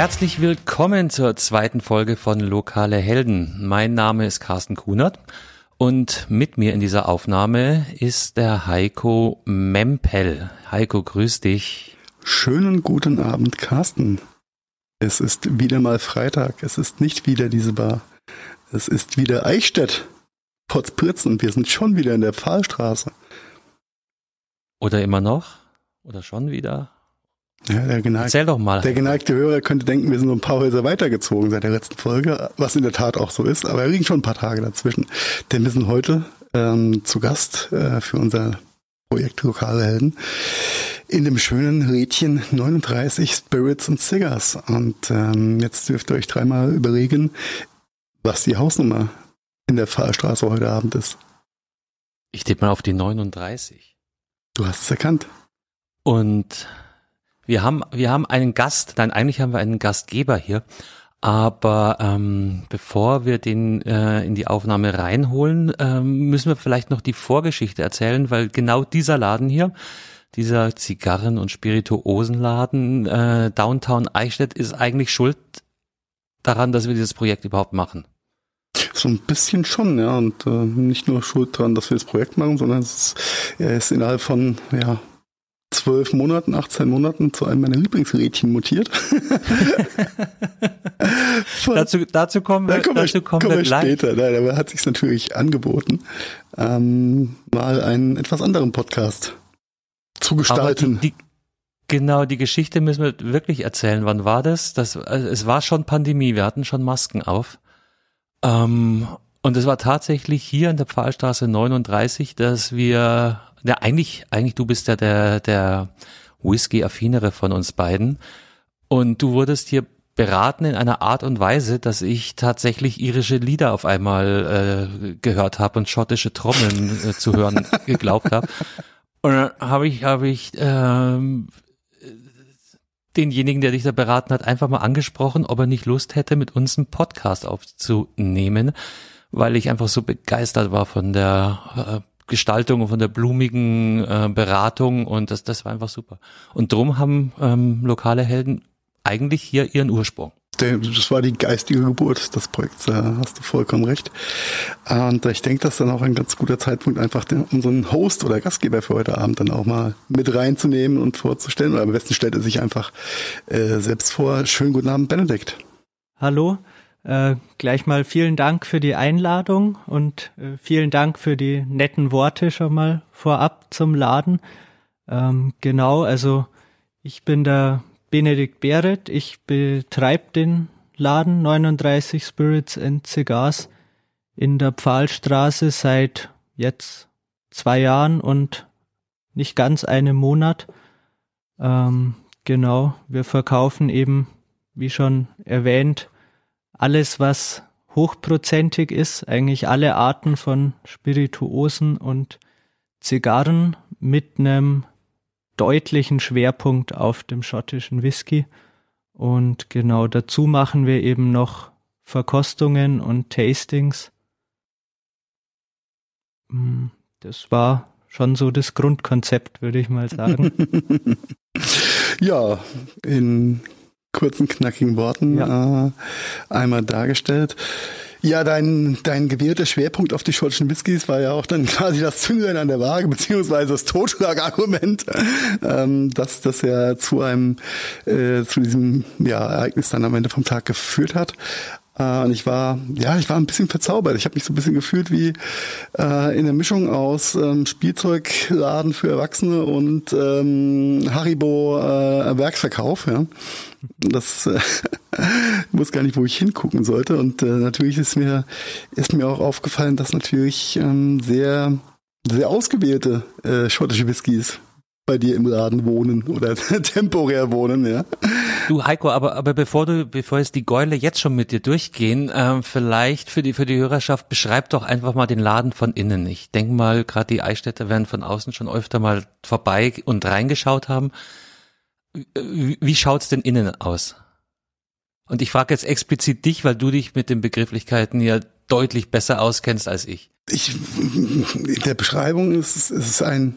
Herzlich willkommen zur zweiten Folge von Lokale Helden. Mein Name ist Carsten Kunert und mit mir in dieser Aufnahme ist der Heiko Mempel. Heiko, grüß dich. Schönen guten Abend, Carsten. Es ist wieder mal Freitag. Es ist nicht wieder diese Bar. Es ist wieder Eichstätt. Potzpürzen. Wir sind schon wieder in der Pfahlstraße. Oder immer noch? Oder schon wieder? Ja, der geneigte, Erzähl doch mal. Der geneigte Hörer könnte denken, wir sind nur ein paar Häuser weitergezogen seit der letzten Folge, was in der Tat auch so ist, aber er liegen schon ein paar Tage dazwischen. Denn wir sind heute ähm, zu Gast äh, für unser Projekt Lokale Helden in dem schönen Rädchen 39 Spirits and Cigars. Und ähm, jetzt dürft ihr euch dreimal überlegen, was die Hausnummer in der Fahrstraße heute Abend ist. Ich tippe mal auf die 39. Du hast es erkannt. Und wir haben, wir haben einen Gast, nein, eigentlich haben wir einen Gastgeber hier. Aber ähm, bevor wir den äh, in die Aufnahme reinholen, ähm, müssen wir vielleicht noch die Vorgeschichte erzählen, weil genau dieser Laden hier, dieser Zigarren- und Spirituosenladen äh, Downtown Eichstätt ist eigentlich schuld daran, dass wir dieses Projekt überhaupt machen. So ein bisschen schon, ja. Und äh, nicht nur schuld daran, dass wir das Projekt machen, sondern es ist, er ist innerhalb von ja, zwölf Monaten, 18 Monaten zu einem meiner Lieblingsrädchen mutiert. dazu, dazu kommen wir, da dazu kommen wir, kommen wir später. Nein, aber hat sich natürlich angeboten, ähm, mal einen etwas anderen Podcast zu gestalten. Die, die, genau, die Geschichte müssen wir wirklich erzählen. Wann war das? das also es war schon Pandemie, wir hatten schon Masken auf. Ähm, und es war tatsächlich hier in der Pfahlstraße 39, dass wir, ja eigentlich, eigentlich du bist ja der, der Whisky-affinere von uns beiden. Und du wurdest hier beraten in einer Art und Weise, dass ich tatsächlich irische Lieder auf einmal äh, gehört habe und schottische Trommeln äh, zu hören geglaubt habe. Und dann habe ich, habe ich ähm, denjenigen, der dich da beraten hat, einfach mal angesprochen, ob er nicht Lust hätte, mit uns einen Podcast aufzunehmen, weil ich einfach so begeistert war von der äh, Gestaltung und von der blumigen äh, Beratung und das, das war einfach super. Und drum haben ähm, lokale Helden eigentlich hier ihren Ursprung. Das war die geistige Geburt des Projekts, da hast du vollkommen recht. Und ich denke, das ist dann auch ein ganz guter Zeitpunkt, einfach den, unseren Host oder Gastgeber für heute Abend dann auch mal mit reinzunehmen und vorzustellen. Oder am besten stellt er sich einfach äh, selbst vor. Schönen guten Abend, Benedikt. Hallo, äh, gleich mal vielen Dank für die Einladung und äh, vielen Dank für die netten Worte schon mal vorab zum Laden. Ähm, genau, also ich bin der Benedikt Behret. Ich betreibe den Laden 39 Spirits and Cigars in der Pfahlstraße seit jetzt zwei Jahren und nicht ganz einem Monat. Ähm, genau, wir verkaufen eben, wie schon erwähnt, alles, was hochprozentig ist, eigentlich alle Arten von Spirituosen und Zigarren mit einem deutlichen Schwerpunkt auf dem schottischen Whisky. Und genau dazu machen wir eben noch Verkostungen und Tastings. Mm, das war schon so das Grundkonzept, würde ich mal sagen. ja, in kurzen, knackigen Worten ja. äh, einmal dargestellt. Ja, dein, dein gewählter Schwerpunkt auf die schottischen Whiskys war ja auch dann quasi das Zünglein an der Waage, beziehungsweise das Totschlagargument, ähm, dass das ja zu einem, äh, zu diesem ja, Ereignis dann am Ende vom Tag geführt hat. Äh, und ich war, ja, ich war ein bisschen verzaubert. Ich habe mich so ein bisschen gefühlt wie äh, in der Mischung aus ähm, Spielzeugladen für Erwachsene und ähm, Haribo äh, Werksverkauf. Ja. Das äh, muss gar nicht, wo ich hingucken sollte. Und äh, natürlich ist mir ist mir auch aufgefallen, dass natürlich ähm, sehr sehr ausgewählte äh, schottische Whiskys bei dir im Laden wohnen oder temporär wohnen, ja. Du Heiko, aber aber bevor du bevor jetzt die Gäule jetzt schon mit dir durchgehen, ähm, vielleicht für die für die Hörerschaft beschreib doch einfach mal den Laden von innen. Ich denke mal, gerade die Eichstätter werden von außen schon öfter mal vorbei und reingeschaut haben. Wie, wie schaut's denn innen aus? Und ich frage jetzt explizit dich, weil du dich mit den Begrifflichkeiten ja deutlich besser auskennst als ich. Ich in der Beschreibung ist es ist ein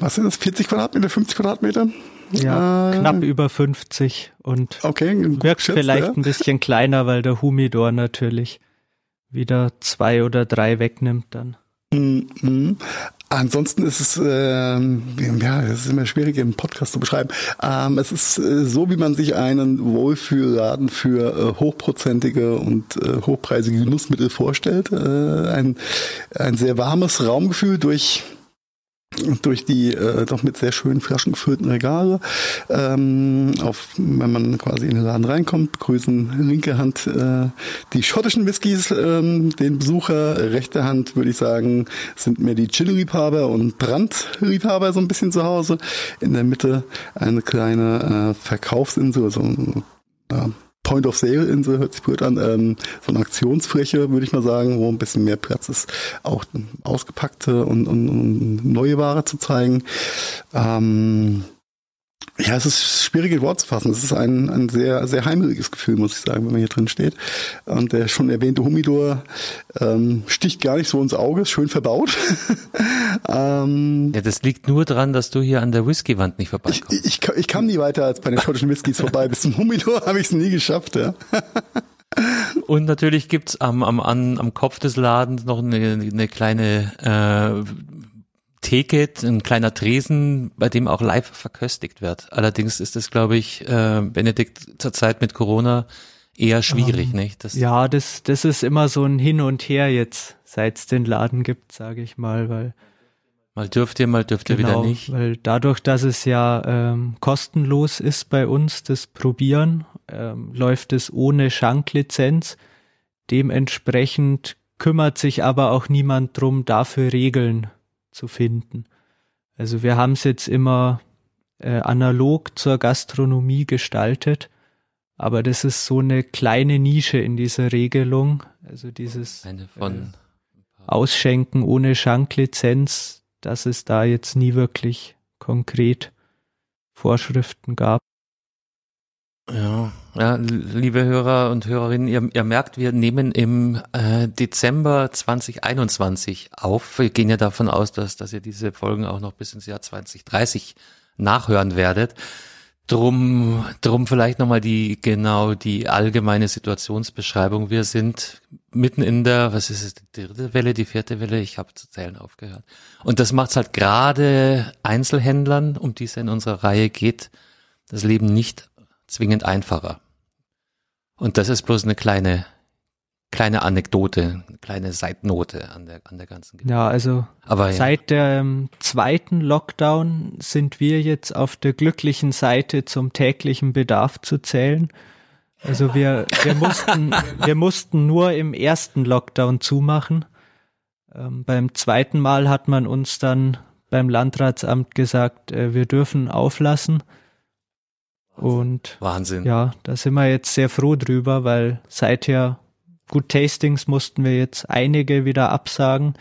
was sind das, 40 Quadratmeter, 50 Quadratmeter? Ja, äh, knapp über 50 und okay, wirkt geschätzt, vielleicht ja. ein bisschen kleiner, weil der Humidor natürlich wieder zwei oder drei wegnimmt dann. -hmm. Ansonsten ist es, ähm, ja, es ist immer schwierig im Podcast zu beschreiben. Ähm, es ist äh, so, wie man sich einen Wohlfühlladen für äh, hochprozentige und äh, hochpreisige Genussmittel vorstellt. Äh, ein, ein sehr warmes Raumgefühl durch durch die äh, doch mit sehr schönen Flaschen gefüllten Regale. Ähm, auf, wenn man quasi in den Laden reinkommt, begrüßen linke Hand äh, die schottischen Whiskys ähm, den Besucher. Rechte Hand würde ich sagen, sind mir die Chill-Liebhaber und Brand-Liebhaber so ein bisschen zu Hause. In der Mitte eine kleine äh, Verkaufsinsel, also äh, Point of Sale Insel hört sich blöd an, ähm, so eine Aktionsfläche, würde ich mal sagen, wo ein bisschen mehr Platz ist, auch ausgepackte und, und, und neue Ware zu zeigen. Ähm, ja, es ist schwierig in Wort zu fassen. Es ist ein, ein sehr, sehr heimeliges Gefühl, muss ich sagen, wenn man hier drin steht. Und der schon erwähnte Humidor ähm, sticht gar nicht so ins Auge, ist schön verbaut. ähm, ja, das liegt nur daran, dass du hier an der Whiskywand nicht vorbeikommst. Ich, ich, ich kam nie weiter als bei den schottischen Whiskys vorbei. Bis zum Humidor habe ich es nie geschafft, ja. Und natürlich gibt's am, am, am Kopf des Ladens noch eine, eine kleine äh, Ticket, ein kleiner Tresen, bei dem auch live verköstigt wird. Allerdings ist es, glaube ich, äh, Benedikt zurzeit mit Corona eher schwierig, ähm, nicht? Das ja, das, das ist immer so ein Hin und Her jetzt, seit es den Laden gibt, sage ich mal, weil mal dürft ihr, mal dürft ihr genau, wieder nicht. Weil dadurch, dass es ja ähm, kostenlos ist bei uns, das Probieren, ähm, läuft es ohne Schanklizenz. Dementsprechend kümmert sich aber auch niemand drum, dafür Regeln zu finden. Also wir haben es jetzt immer äh, analog zur Gastronomie gestaltet, aber das ist so eine kleine Nische in dieser Regelung. Also dieses äh, Ausschenken ohne Schanklizenz, dass es da jetzt nie wirklich konkret Vorschriften gab. Ja, ja, liebe Hörer und Hörerinnen, ihr, ihr merkt, wir nehmen im äh, Dezember 2021 auf. Wir gehen ja davon aus, dass, dass ihr diese Folgen auch noch bis ins Jahr 2030 nachhören werdet. Drum, drum vielleicht nochmal die, genau, die allgemeine Situationsbeschreibung. Wir sind mitten in der, was ist es, die dritte Welle, die vierte Welle? Ich habe zu zählen aufgehört. Und das macht's halt gerade Einzelhändlern, um die es in unserer Reihe geht, das Leben nicht zwingend einfacher. Und das ist bloß eine kleine, kleine Anekdote, eine kleine Seitnote an der, an der ganzen Geschichte. Ja, also Aber, seit ja. dem zweiten Lockdown sind wir jetzt auf der glücklichen Seite zum täglichen Bedarf zu zählen. Also wir, wir mussten, wir mussten nur im ersten Lockdown zumachen. Ähm, beim zweiten Mal hat man uns dann beim Landratsamt gesagt, äh, wir dürfen auflassen. Und Wahnsinn. Ja, da sind wir jetzt sehr froh drüber, weil seither gut Tastings mussten wir jetzt einige wieder absagen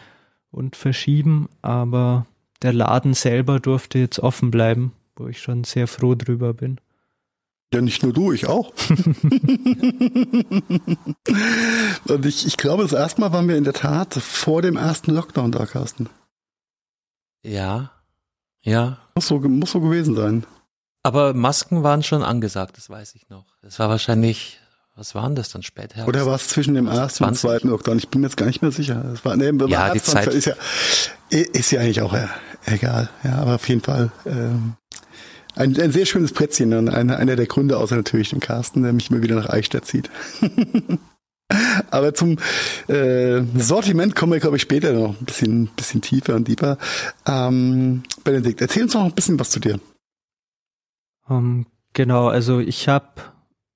und verschieben, aber der Laden selber durfte jetzt offen bleiben, wo ich schon sehr froh drüber bin. Ja, nicht nur du, ich auch. und ich, ich glaube, das erste Mal waren wir in der Tat vor dem ersten Lockdown da, Carsten. Ja, ja. Muss so, muss so gewesen sein. Aber Masken waren schon angesagt, das weiß ich noch. Das war wahrscheinlich, was waren das dann später? Oder war es zwischen dem ersten und zweiten Lockdown? Ich bin mir jetzt gar nicht mehr sicher. Das war, nee, ja, die Zeit ist ja, ist ja eigentlich auch ja, egal. Ja, aber auf jeden Fall ähm, ein, ein sehr schönes Plätzchen und einer, einer der Gründe, außer natürlich dem Carsten, der mich immer wieder nach Eichstätt zieht. Aber zum äh, Sortiment kommen wir, glaube ich, später noch ein bisschen, bisschen tiefer und tiefer. Ähm, Benedikt, erzähl uns noch ein bisschen was zu dir. Um, ähm, genau, also ich habe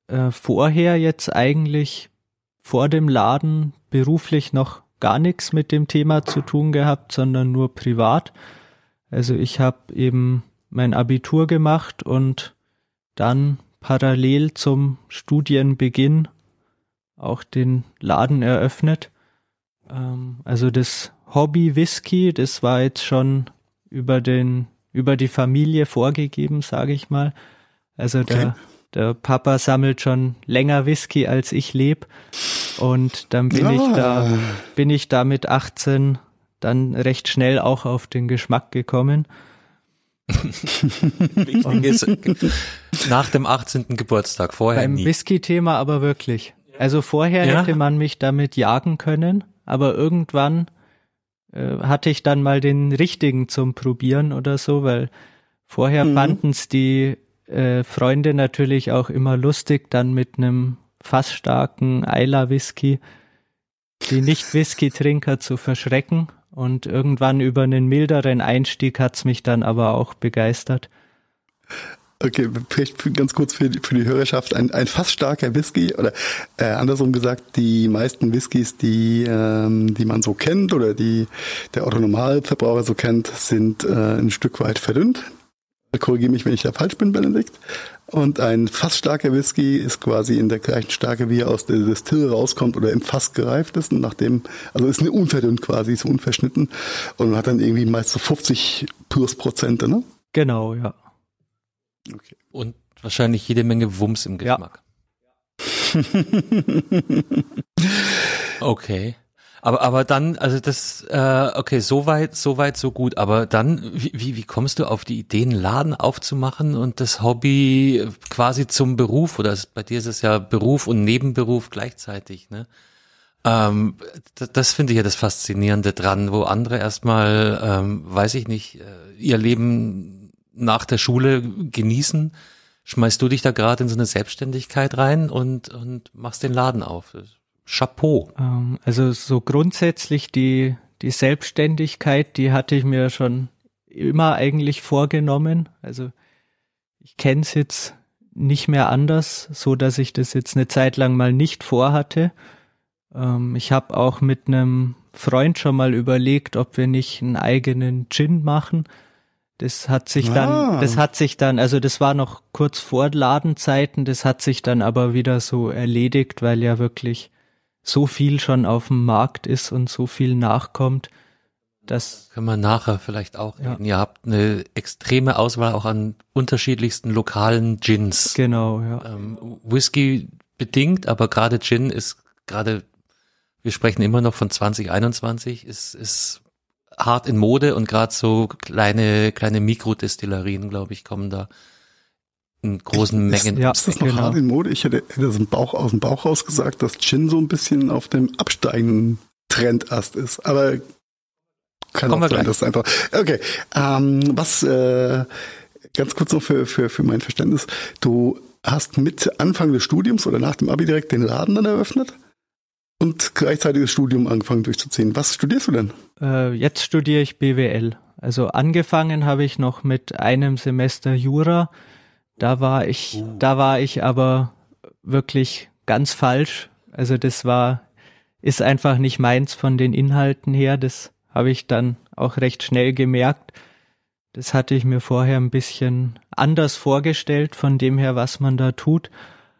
äh, vorher jetzt eigentlich vor dem Laden beruflich noch gar nichts mit dem Thema zu tun gehabt, sondern nur privat. Also ich habe eben mein Abitur gemacht und dann parallel zum Studienbeginn auch den Laden eröffnet. Ähm, also das Hobby Whisky, das war jetzt schon über den über die Familie vorgegeben, sage ich mal. Also okay. der, der Papa sammelt schon länger Whisky als ich lebe. Und dann bin ja. ich da, bin ich da mit 18 dann recht schnell auch auf den Geschmack gekommen. Wichtig ist, nach dem 18. Geburtstag, vorher Beim Whisky-Thema aber wirklich. Also vorher ja? hätte man mich damit jagen können, aber irgendwann äh, hatte ich dann mal den richtigen zum Probieren oder so, weil vorher mhm. fanden es die äh, Freunde natürlich auch immer lustig, dann mit einem fassstarken Eila-Whisky die Nicht-Whisky-Trinker zu verschrecken. Und irgendwann über einen milderen Einstieg hat's mich dann aber auch begeistert. Okay, vielleicht ganz kurz für die, für die Hörerschaft. Ein, ein fast starker Whisky oder äh, andersrum gesagt, die meisten Whiskys, die, ähm, die man so kennt oder die der Otto Normalverbraucher so kennt, sind äh, ein Stück weit verdünnt. Korrigiere mich, wenn ich da falsch bin, Benedikt. Und ein fast starker Whisky ist quasi in der gleichen Stärke, wie er aus der Distille rauskommt oder im Fass gereift ist. Und nachdem, also ist eine unverdünnt quasi, ist unverschnitten. Und hat dann irgendwie meist so 50 plus Prozente, ne? Genau, ja. Okay. Und wahrscheinlich jede Menge Wumms im Geschmack. Ja. okay. Aber, aber dann, also das, äh, okay, so weit, so weit, so gut. Aber dann, wie, wie, kommst du auf die Idee, einen Laden aufzumachen und das Hobby quasi zum Beruf? Oder bei dir ist es ja Beruf und Nebenberuf gleichzeitig, ne? Ähm, das, das finde ich ja das Faszinierende dran, wo andere erstmal, ähm, weiß ich nicht, äh, ihr Leben nach der Schule genießen. Schmeißt du dich da gerade in so eine Selbstständigkeit rein und, und machst den Laden auf? Chapeau. Ähm, also so grundsätzlich die, die Selbstständigkeit, die hatte ich mir schon immer eigentlich vorgenommen. Also ich kenne es jetzt nicht mehr anders, so dass ich das jetzt eine Zeit lang mal nicht vorhatte. Ähm, ich habe auch mit einem Freund schon mal überlegt, ob wir nicht einen eigenen Gin machen. Das hat sich ah. dann, das hat sich dann, also das war noch kurz vor Ladenzeiten, das hat sich dann aber wieder so erledigt, weil ja wirklich so viel schon auf dem Markt ist und so viel nachkommt, dass können wir nachher vielleicht auch ja. reden. Ihr habt eine extreme Auswahl auch an unterschiedlichsten lokalen Gins. Genau, ja. Ähm, Whisky bedingt, aber gerade Gin ist gerade, wir sprechen immer noch von 2021, ist, ist hart in Mode und gerade so kleine, kleine Mikrodestillerien, glaube ich, kommen da in großen ist, Mengen. Ja, ist das noch genau. hart in Mode? Ich hätte, hätte so Bauch, aus dem Bauch raus gesagt, dass Gin so ein bisschen auf dem absteigenden Trendast ist. Aber kann Kommen auch sein, das einfach. Okay. Ähm, was äh, ganz kurz noch für, für, für mein Verständnis. Du hast mit Anfang des Studiums oder nach dem Abi direkt den Laden dann eröffnet und gleichzeitig das Studium angefangen durchzuziehen. Was studierst du denn? Äh, jetzt studiere ich BWL. Also angefangen habe ich noch mit einem Semester Jura da war ich, uh. da war ich aber wirklich ganz falsch. Also das war, ist einfach nicht meins von den Inhalten her. Das habe ich dann auch recht schnell gemerkt. Das hatte ich mir vorher ein bisschen anders vorgestellt von dem her, was man da tut.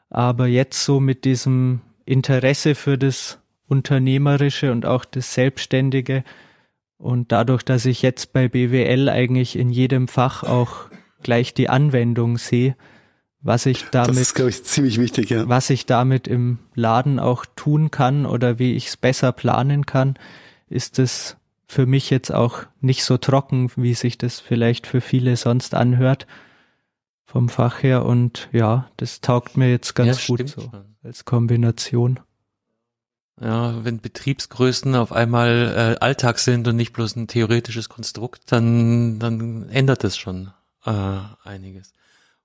Aber jetzt so mit diesem Interesse für das Unternehmerische und auch das Selbstständige und dadurch, dass ich jetzt bei BWL eigentlich in jedem Fach auch gleich die Anwendung sehe, was ich damit, das ist, glaube ich, ziemlich wichtig, ja. was ich damit im Laden auch tun kann oder wie ich es besser planen kann, ist es für mich jetzt auch nicht so trocken, wie sich das vielleicht für viele sonst anhört vom Fach her und ja, das taugt mir jetzt ganz ja, gut so schon. Als Kombination. Ja, wenn Betriebsgrößen auf einmal äh, Alltag sind und nicht bloß ein theoretisches Konstrukt, dann, dann ändert es schon äh, einiges.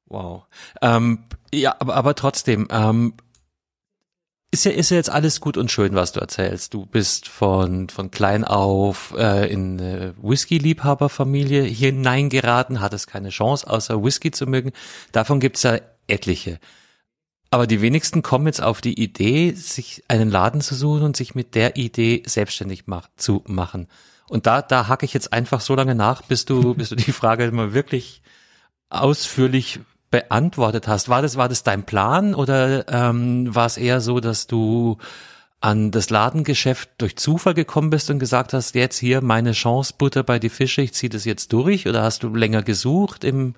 Wow. Ähm, ja, aber, aber trotzdem, ähm, ist ja, ist ja jetzt alles gut und schön, was du erzählst. Du bist von, von klein auf äh, in eine Whisky-Liebhaberfamilie hineingeraten, hattest keine Chance, außer Whisky zu mögen. Davon gibt's ja etliche. Aber die wenigsten kommen jetzt auf die Idee, sich einen Laden zu suchen und sich mit der Idee selbstständig mach, zu machen. Und da, da hacke ich jetzt einfach so lange nach, bis du, bis du die Frage mal wirklich ausführlich beantwortet hast. War das, war das dein Plan oder ähm, war es eher so, dass du an das Ladengeschäft durch Zufall gekommen bist und gesagt hast, jetzt hier meine Chance, Butter bei die Fische, ich ziehe das jetzt durch? Oder hast du länger gesucht im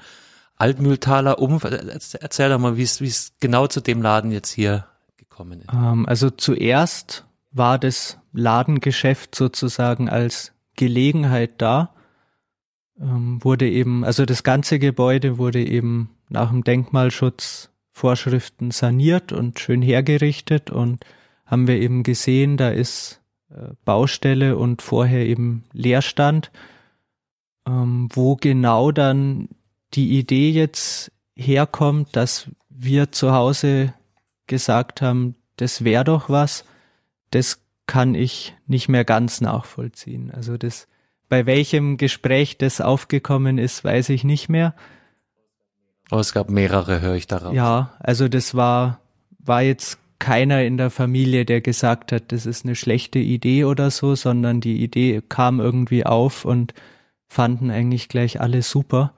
Altmühltaler Umfeld? Erzähl doch mal, wie es, wie es genau zu dem Laden jetzt hier gekommen ist. Ähm, also zuerst war das Ladengeschäft sozusagen als Gelegenheit da. ähm, wurde eben, also das ganze Gebäude wurde eben nach dem Denkmalschutzvorschriften saniert und schön hergerichtet und haben wir eben gesehen, da ist äh, Baustelle und vorher eben Leerstand, ähm, wo genau dann die Idee jetzt herkommt, dass wir zu Hause gesagt haben, das wäre doch was, das kann ich nicht mehr ganz nachvollziehen. Also das, bei welchem Gespräch das aufgekommen ist, weiß ich nicht mehr. Oh, es gab mehrere, höre ich daraus. Ja, also das war, war jetzt keiner in der Familie, der gesagt hat, das ist eine schlechte Idee oder so, sondern die Idee kam irgendwie auf und fanden eigentlich gleich alle super.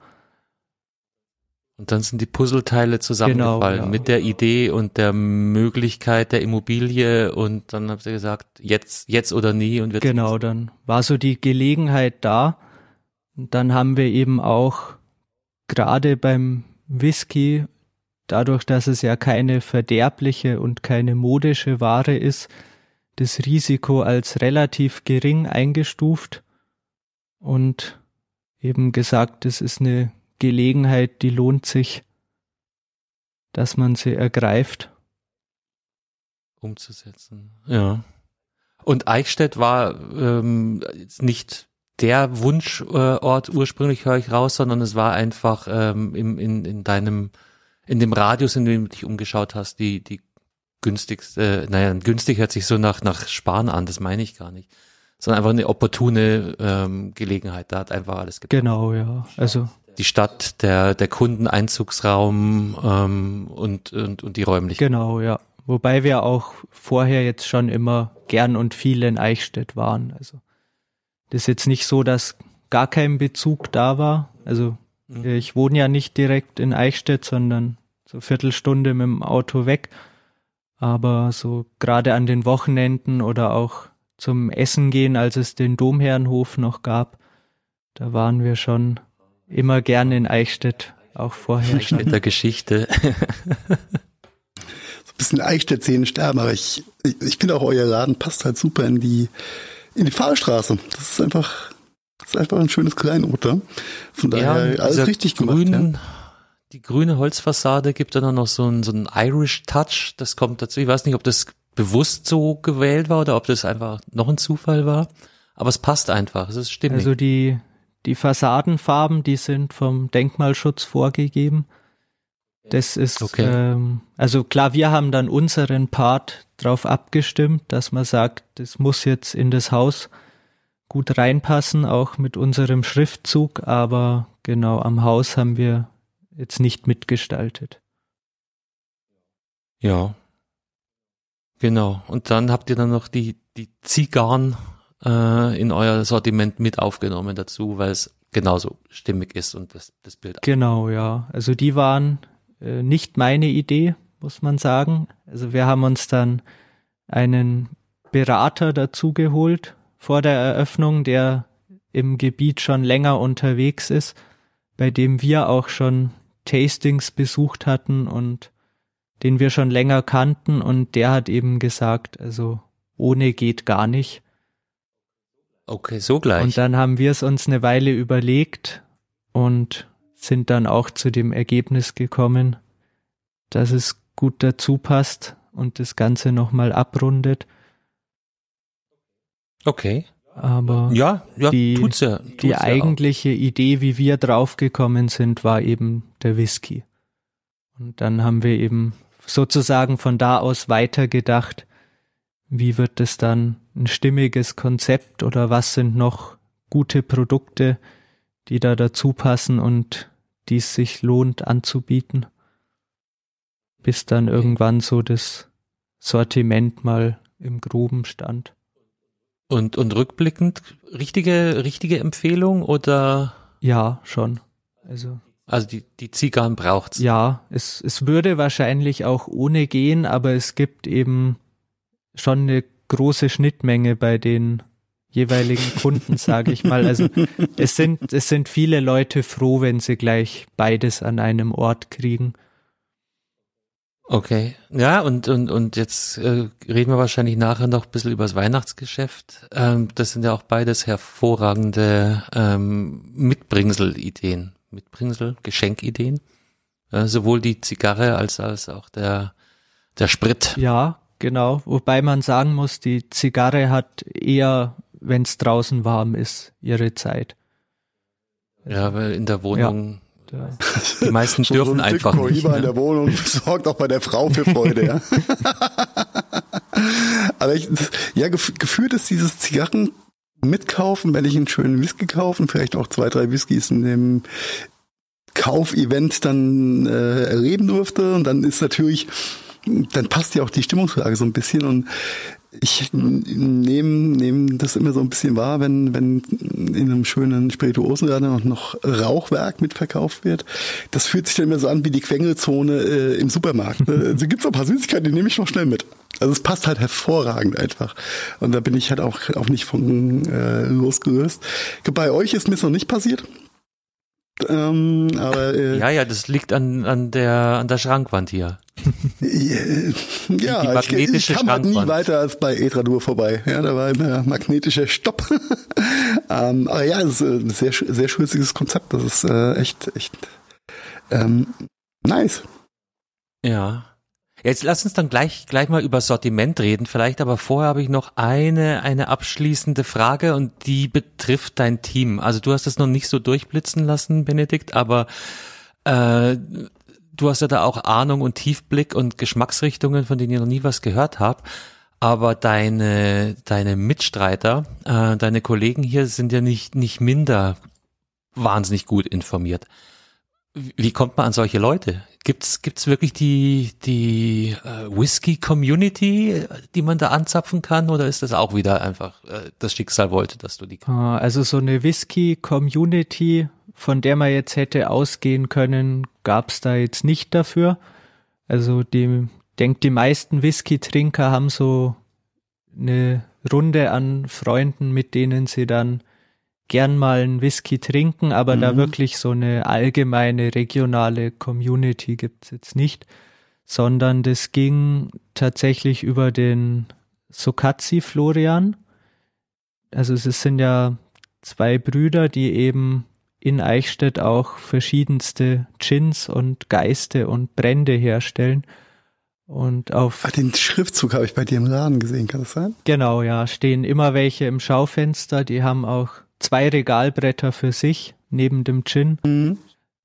Und dann sind die Puzzleteile zusammengefallen genau, ja. mit der Idee und der Möglichkeit der Immobilie und dann habt ihr gesagt, jetzt, jetzt oder nie und wir Genau, dann war so die Gelegenheit da. Und dann haben wir eben auch gerade beim Whisky, dadurch, dass es ja keine verderbliche und keine modische Ware ist, das Risiko als relativ gering eingestuft und eben gesagt, es ist eine Gelegenheit, die lohnt sich, dass man sie ergreift. Umzusetzen. Ja. Und Eichstätt war ähm, nicht der Wunschort äh, ursprünglich, höre ich raus, sondern es war einfach ähm, im, in, in deinem, in dem Radius, in dem du dich umgeschaut hast, die, die günstigste, äh, naja, günstig hört sich so nach, nach Sparen an, das meine ich gar nicht. Sondern einfach eine opportune ähm, Gelegenheit, da hat einfach alles gepasst. Genau, ja. Also die Stadt, der, der Kundeneinzugsraum ähm, und, und, und die Räumlichkeit. Genau, ja. Wobei wir auch vorher jetzt schon immer gern und viel in Eichstätt waren. Also das ist jetzt nicht so, dass gar kein Bezug da war. Also mhm. ich wohne ja nicht direkt in Eichstätt, sondern so Viertelstunde mit dem Auto weg. Aber so gerade an den Wochenenden oder auch zum Essen gehen, als es den Domherrenhof noch gab, da waren wir schon immer gerne in Eichstätt, auch vorher. Eichstätter Geschichte. so ein bisschen Eichstätt-Szenen sterben, aber ich, ich, ich finde auch euer Laden passt halt super in die, in die Fahrstraße. Das ist einfach, das ist einfach ein schönes Kleinod da. Von daher ja, alles richtig gemacht. Grünen, ja. Die grüne Holzfassade gibt dann noch so einen, so einen Irish Touch. Das kommt dazu. Ich weiß nicht, ob das bewusst so gewählt war oder ob das einfach noch ein Zufall war. Aber es passt einfach. Es ist stimmig. Also die, die Fassadenfarben, die sind vom Denkmalschutz vorgegeben. Das ist, okay. ähm, also klar, wir haben dann unseren Part drauf abgestimmt, dass man sagt, das muss jetzt in das Haus gut reinpassen, auch mit unserem Schriftzug, aber genau am Haus haben wir jetzt nicht mitgestaltet. Ja. Genau. Und dann habt ihr dann noch die, die Zigarren äh, in euer Sortiment mit aufgenommen dazu, weil es genauso stimmig ist und das, das Bild. Genau, ja. Also die waren äh, nicht meine Idee, muss man sagen. Also wir haben uns dann einen Berater dazu geholt vor der Eröffnung, der im Gebiet schon länger unterwegs ist, bei dem wir auch schon Tastings besucht hatten und den wir schon länger kannten und der hat eben gesagt, also ohne geht gar nicht. Okay, so gleich. Und dann haben wir es uns eine Weile überlegt und sind dann auch zu dem Ergebnis gekommen, dass es gut dazu passt und das Ganze nochmal abrundet. Okay. Aber ja, ja, die, tut's ja, tut's die ja eigentliche auch. Idee, wie wir draufgekommen sind, war eben der Whisky. Und dann haben wir eben sozusagen von da aus weitergedacht, wie wird es dann ein stimmiges Konzept oder was sind noch gute Produkte, die da dazu passen und die es sich lohnt anzubieten, bis dann irgendwann so das Sortiment mal im Groben stand. Und, und rückblickend richtige, richtige Empfehlung oder? Ja, schon. Also. Also die, die Zigarren braucht's. Ja, es, es würde wahrscheinlich auch ohne gehen, aber es gibt eben schon eine große Schnittmenge bei den jeweiligen Kunden, sage ich mal. Also es sind, es sind viele Leute froh, wenn sie gleich beides an einem Ort kriegen. Okay, ja, und, und, und jetzt äh, reden wir wahrscheinlich nachher noch ein bisschen über das Weihnachtsgeschäft. Ähm, das sind ja auch beides hervorragende ähm, Mitbringsel-Ideen. Mitbringsel, Geschenkideen. Äh, sowohl die Zigarre als, als auch der, der Sprit. Ja, genau. Wobei man sagen muss, die Zigarre hat eher, wenn es draußen warm ist, ihre Zeit. Ja, weil in der Wohnung ja. Die meisten so dürfen so ein einfach nicht. Ne? in der Wohnung sorgt auch bei der Frau für Freude, ja. Aber ich, ja, gefühlt ist dieses Zigarren mitkaufen, wenn ich einen schönen Whisky kaufe und vielleicht auch zwei, drei Whiskys in dem Kaufevent dann äh, erleben durfte. Und dann ist natürlich, dann passt ja auch die Stimmungslage so ein bisschen. Und ich nehme nehm das immer so ein bisschen wahr, wenn, wenn in einem schönen Spirituosenladen auch noch Rauchwerk mitverkauft wird. Das fühlt sich dann immer so an wie die Quengelzone äh, im Supermarkt. Ne? Also gibt's ein paar Süßigkeiten, die nehme ich noch schnell mit. Also es passt halt hervorragend einfach. Und da bin ich halt auch, auch nicht von äh, losgelöst. Bei euch ist mir es noch nicht passiert. Ähm, aber, äh, ja, ja, das liegt an, an, der, an der Schrankwand hier. ja, die magnetische ich, ich kam halt nie weiter als bei Etradur vorbei. Ja, da war immer magnetischer Stopp. ähm, aber ja, es ist ein sehr, sehr schwitziges Konzept. Das ist äh, echt, echt ähm, nice. Ja. Jetzt lass uns dann gleich, gleich mal über Sortiment reden. Vielleicht aber vorher habe ich noch eine, eine abschließende Frage und die betrifft dein Team. Also du hast es noch nicht so durchblitzen lassen, Benedikt, aber äh, du hast ja da auch Ahnung und Tiefblick und Geschmacksrichtungen, von denen ich noch nie was gehört habe. Aber deine, deine Mitstreiter, äh, deine Kollegen hier sind ja nicht, nicht minder wahnsinnig gut informiert. Wie kommt man an solche Leute? Gibt's gibt's wirklich die die äh, Whisky Community, die man da anzapfen kann, oder ist das auch wieder einfach äh, das Schicksal wollte, dass du die? Ah, also so eine Whisky Community von der man jetzt hätte ausgehen können, gab's da jetzt nicht dafür. Also die, denkt die meisten Whisky-Trinker haben so eine Runde an Freunden, mit denen sie dann gern mal einen Whisky trinken, aber mhm. da wirklich so eine allgemeine regionale Community gibt's jetzt nicht, sondern das ging tatsächlich über den Sokatsi Florian. Also es sind ja zwei Brüder, die eben in Eichstätt auch verschiedenste Gins und Geiste und Brände herstellen. Und auf. Ach, den Schriftzug habe ich bei dir im Laden gesehen, kann das sein? Genau, ja. Stehen immer welche im Schaufenster. Die haben auch zwei Regalbretter für sich neben dem Gin. Mhm.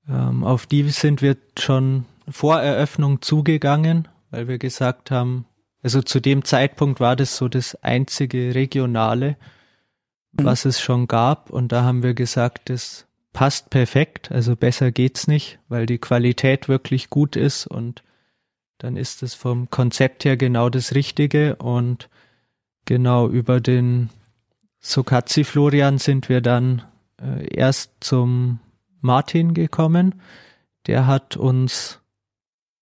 Ähm, auf die sind wir schon vor Eröffnung zugegangen, weil wir gesagt haben, also zu dem Zeitpunkt war das so das einzige regionale, mhm. was es schon gab. Und da haben wir gesagt, das passt perfekt, also besser geht's nicht, weil die Qualität wirklich gut ist und dann ist es vom Konzept her genau das Richtige und genau über den Sokatzi Florian sind wir dann äh, erst zum Martin gekommen. Der hat uns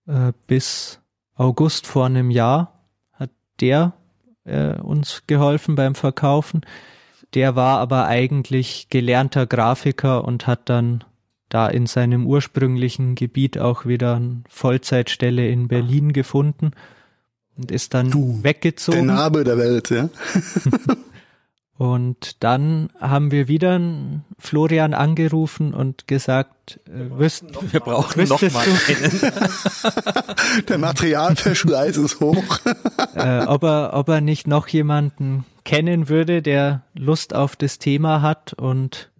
äh, bis August vor einem Jahr hat der äh, uns geholfen beim Verkaufen. Der war aber eigentlich gelernter Grafiker und hat dann da in seinem ursprünglichen Gebiet auch wieder eine Vollzeitstelle in Berlin gefunden und ist dann du, weggezogen. Der Nabel der Welt, ja. und dann haben wir wieder Florian angerufen und gesagt, äh, wir brauchen noch mal einen. der Materialverschleiß ist hoch. äh, ob er, ob er nicht noch jemanden kennen würde, der Lust auf das Thema hat und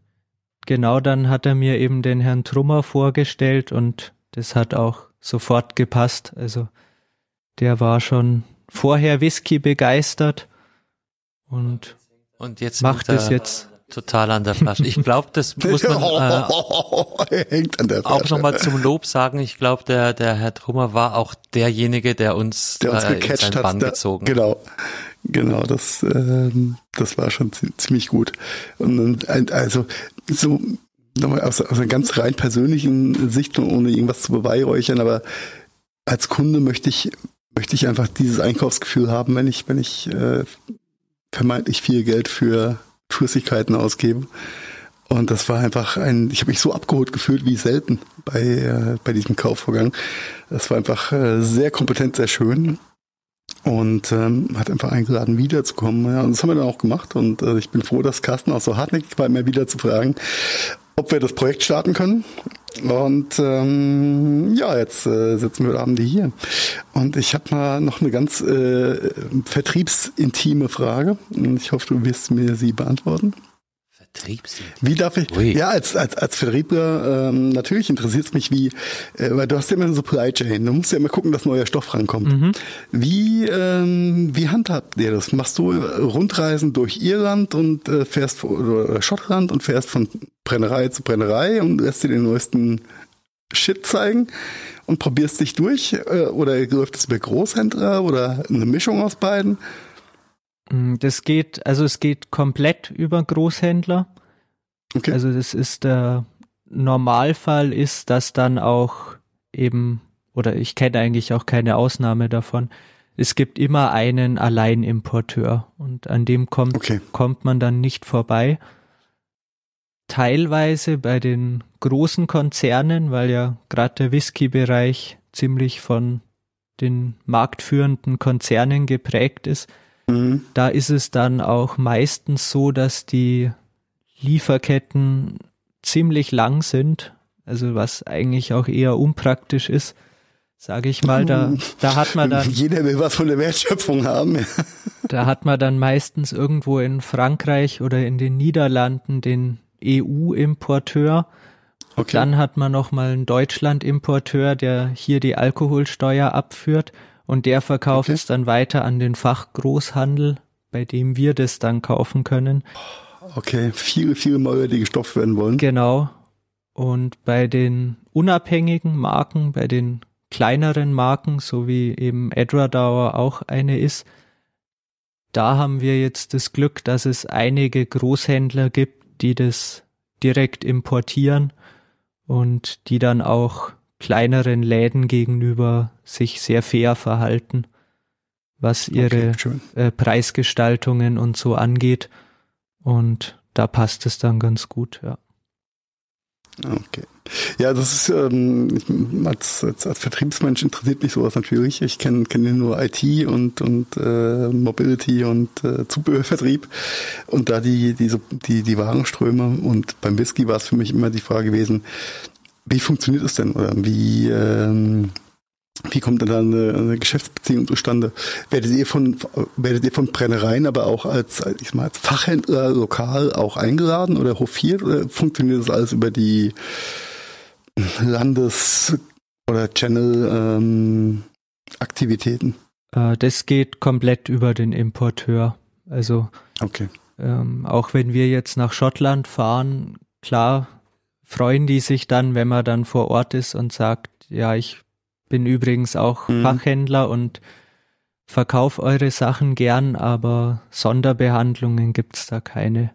genau dann hat er mir eben den Herrn Trummer vorgestellt und das hat auch sofort gepasst. Also der war schon vorher Whisky begeistert und, und jetzt macht es jetzt total an der Flasche. Ich glaube, das muss man äh, auch nochmal zum Lob sagen. Ich glaube, der, der Herr Trummer war auch derjenige, der uns, der uns äh, in seinen Bann gezogen hat. Genau. Genau, das, äh, das war schon ziemlich gut. Und also so nochmal aus, aus einer ganz rein persönlichen Sicht, ohne irgendwas zu beweihräuchern, aber als Kunde möchte ich möchte ich einfach dieses Einkaufsgefühl haben, wenn ich wenn ich äh, vermeintlich viel Geld für Flüssigkeiten ausgebe. Und das war einfach ein, ich habe mich so abgeholt gefühlt wie selten bei, äh, bei diesem Kaufvorgang. Das war einfach äh, sehr kompetent, sehr schön und ähm, hat einfach eingeladen, wiederzukommen. Ja, und das haben wir dann auch gemacht und äh, ich bin froh, dass Carsten auch so hartnäckig war, mir wieder zu fragen, ob wir das Projekt starten können. Und ähm, ja, jetzt äh, sitzen wir Abend hier. Und ich habe mal noch eine ganz äh, vertriebsintime Frage. Und ich hoffe, du wirst mir sie beantworten. Vertriebsintime? Wie darf ich? Ui. Ja, als als als Vertriebler ähm, natürlich interessiert es mich, wie, äh, weil du hast ja immer eine Supply Chain. Du musst ja immer gucken, dass neuer Stoff rankommt. Mhm. Wie ähm, wie handhabt ihr das? Machst du Rundreisen durch Irland und äh, fährst oder Schottland und fährst von Brennerei zu Brennerei und lässt dir den neuesten Shit zeigen? und probierst dich durch äh, oder läuft es über Großhändler oder eine Mischung aus beiden? Mm, das geht, also es geht komplett über Großhändler. Okay. Also das ist der Normalfall ist, dass dann auch eben, oder ich kenne eigentlich auch keine Ausnahme davon, es gibt immer einen Alleinimporteur und an dem kommt, okay. kommt man dann nicht vorbei. Teilweise bei den großen Konzernen, weil ja gerade der Whisky-Bereich ziemlich von den marktführenden Konzernen geprägt ist, Mhm. Da ist es dann auch meistens so, dass die Lieferketten ziemlich lang sind, also was eigentlich auch eher unpraktisch ist, sage ich mal. Da, da hat man dann. Jeder will was von der Wertschöpfung haben. da hat man dann meistens irgendwo in Frankreich oder in den Niederlanden den EU-Importeur. Okay. Dann hat man noch mal einen Deutschland-Importeur, der hier die Alkoholsteuer abführt und der verkauft okay. es dann weiter an den Fachgroßhandel, bei dem wir das dann kaufen können. Okay, viele, viele Mäuler, die gestopft werden wollen. Genau. Und bei den unabhängigen Marken, bei den kleineren Marken, so wie eben Edradauer auch eine ist, da haben wir jetzt das Glück, dass es einige Großhändler gibt, die das direkt importieren und die dann auch kleineren Läden gegenüber sich sehr fair verhalten, was ihre okay, äh, Preisgestaltungen und so angeht. Und da passt es dann ganz gut, ja. Okay. Ja, das ist ähm, als, als, als Vertriebsmensch interessiert mich sowas natürlich. Ich kenne kenne nur IT und und äh, Mobility und äh, Zubehörvertrieb und da die die die die Warenströme und beim Whisky war es für mich immer die Frage gewesen, wie funktioniert es denn? Oder wie, ähm, wie kommt denn da eine, eine Geschäftsbeziehung zustande? Werdet ihr von, werdet ihr von Brennereien aber auch als, ich mal, als Fachhändler lokal auch eingeladen oder hofiert? Oder funktioniert das alles über die Landes- oder Channel-Aktivitäten? Ähm, äh, das geht komplett über den Importeur. Also, okay. ähm, auch wenn wir jetzt nach Schottland fahren, klar, freuen die sich dann, wenn man dann vor Ort ist und sagt, ja, ich bin übrigens auch mhm. Fachhändler und verkauf eure Sachen gern, aber Sonderbehandlungen gibt's da keine.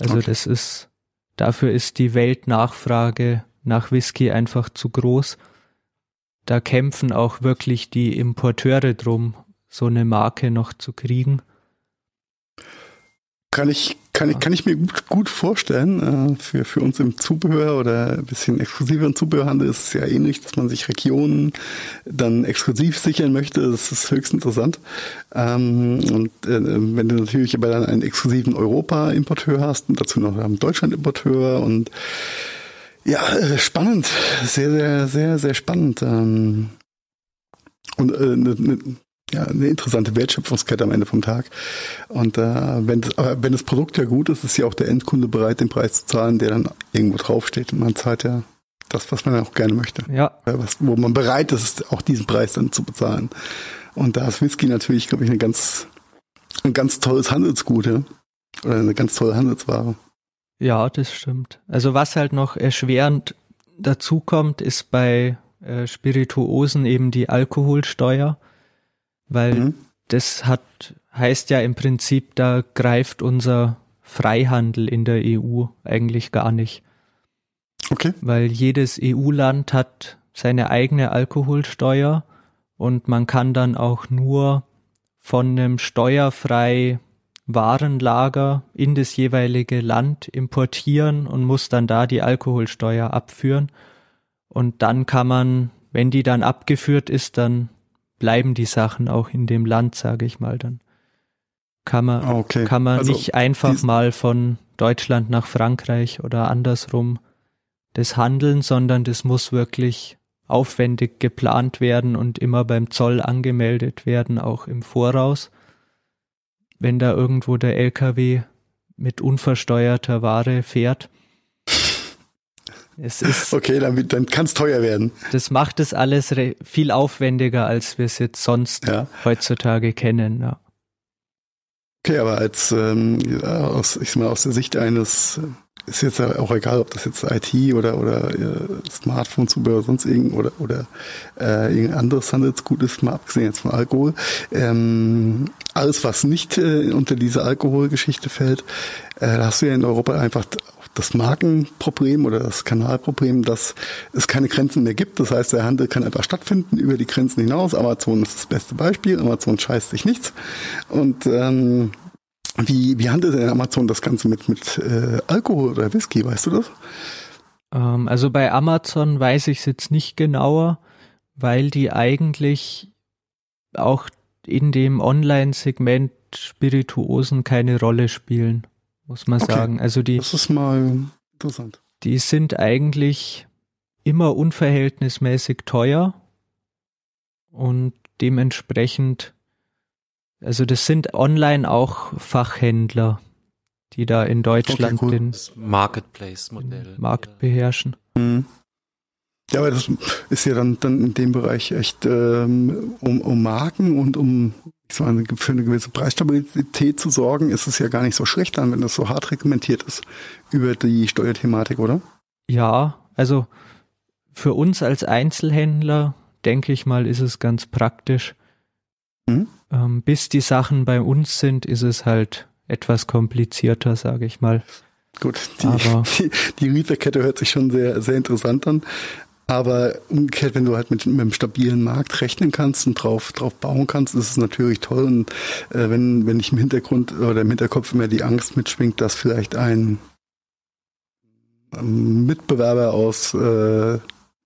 Also okay. das ist, dafür ist die Weltnachfrage nach Whisky einfach zu groß. Da kämpfen auch wirklich die Importeure drum, so eine Marke noch zu kriegen. Kann ich, kann ich, kann ich mir gut, gut vorstellen. Äh, für, für uns im Zubehör oder ein bisschen exklusiveren Zubehörhandel ist es ja ähnlich, dass man sich Regionen dann exklusiv sichern möchte. Das ist höchst interessant. Ähm, und äh, wenn du natürlich aber dann einen exklusiven Europa-Importeur hast und dazu noch einen Deutschland-Importeur und ja, äh, spannend. Sehr, sehr, sehr, sehr spannend. Ähm, und äh, ne, ne, ja, eine interessante Wertschöpfungskette am Ende vom Tag. Und äh, wenn, das, aber wenn das Produkt ja gut ist, ist ja auch der Endkunde bereit, den Preis zu zahlen, der dann irgendwo draufsteht. Und man zahlt ja das, was man auch gerne möchte. Ja. Was, wo man bereit ist, auch diesen Preis dann zu bezahlen. Und da ist Whisky natürlich, glaube ich, eine ganz, ein ganz tolles Handelsgut, ja? Oder eine ganz tolle Handelsware. Ja, das stimmt. Also was halt noch erschwerend dazu kommt, ist bei äh, Spirituosen eben die Alkoholsteuer weil mhm. das hat, heißt ja im Prinzip, da greift unser Freihandel in der EU eigentlich gar nicht. Okay. Weil jedes EU-Land hat seine eigene Alkoholsteuer und man kann dann auch nur von einem steuerfrei Warenlager in das jeweilige Land importieren und muss dann da die Alkoholsteuer abführen. Und dann kann man, wenn die dann abgeführt ist, dann bleiben die Sachen auch in dem Land, sage ich mal dann. Kann man, ah, okay. kann man also nicht einfach mal von Deutschland nach Frankreich oder andersrum das handeln, sondern das muss wirklich aufwendig geplant werden und immer beim Zoll angemeldet werden, auch im Voraus. Wenn da irgendwo der LKW mit unversteuerter Ware fährt. Es ist, okay, dann, dann kann es teuer werden. Das macht es alles viel aufwendiger, als wir es jetzt sonst ja. heutzutage kennen. Ja. Okay, aber als ähm, aus, ich sag mal, aus der Sicht eines ist jetzt auch egal, ob das jetzt IT oder oder äh, Smartphone-Zubehör oder sonst irgend oder oder äh, irgendein anderes Handelsgut ist, mal abgesehen jetzt von Alkohol. Ähm, alles, was nicht äh, unter diese Alkoholgeschichte fällt, äh, da hast du ja in Europa einfach das Markenproblem oder das Kanalproblem, dass es keine Grenzen mehr gibt. Das heißt, der Handel kann einfach stattfinden über die Grenzen hinaus. Amazon ist das beste Beispiel. Amazon scheißt sich nichts. Und ähm, wie, wie handelt denn Amazon das Ganze mit, mit äh, Alkohol oder Whisky, weißt du das? Ähm, also bei Amazon weiß ich es jetzt nicht genauer, weil die eigentlich auch in dem Online-Segment Spirituosen keine Rolle spielen, muss man okay. sagen. Also die. Das ist mal interessant. Die sind eigentlich immer unverhältnismäßig teuer und dementsprechend also das sind online auch Fachhändler, die da in Deutschland okay, cool. den Marketplace-Modell Markt beherrschen. Mhm. Ja, aber das ist ja dann, dann in dem Bereich echt ähm, um, um Marken und um ich sag mal, für eine gewisse Preisstabilität zu sorgen, ist es ja gar nicht so schlecht dann, wenn das so hart reglementiert ist über die Steuerthematik, oder? Ja, also für uns als Einzelhändler, denke ich mal, ist es ganz praktisch. Mhm. Ähm, bis die Sachen bei uns sind, ist es halt etwas komplizierter, sage ich mal. Gut, die, Aber die, die Lieferkette hört sich schon sehr, sehr interessant an. Aber umgekehrt, wenn du halt mit, mit einem stabilen Markt rechnen kannst und drauf, drauf bauen kannst, ist es natürlich toll. Und äh, wenn, wenn ich im Hintergrund oder im Hinterkopf immer die Angst mitschwingt, dass vielleicht ein Mitbewerber aus äh,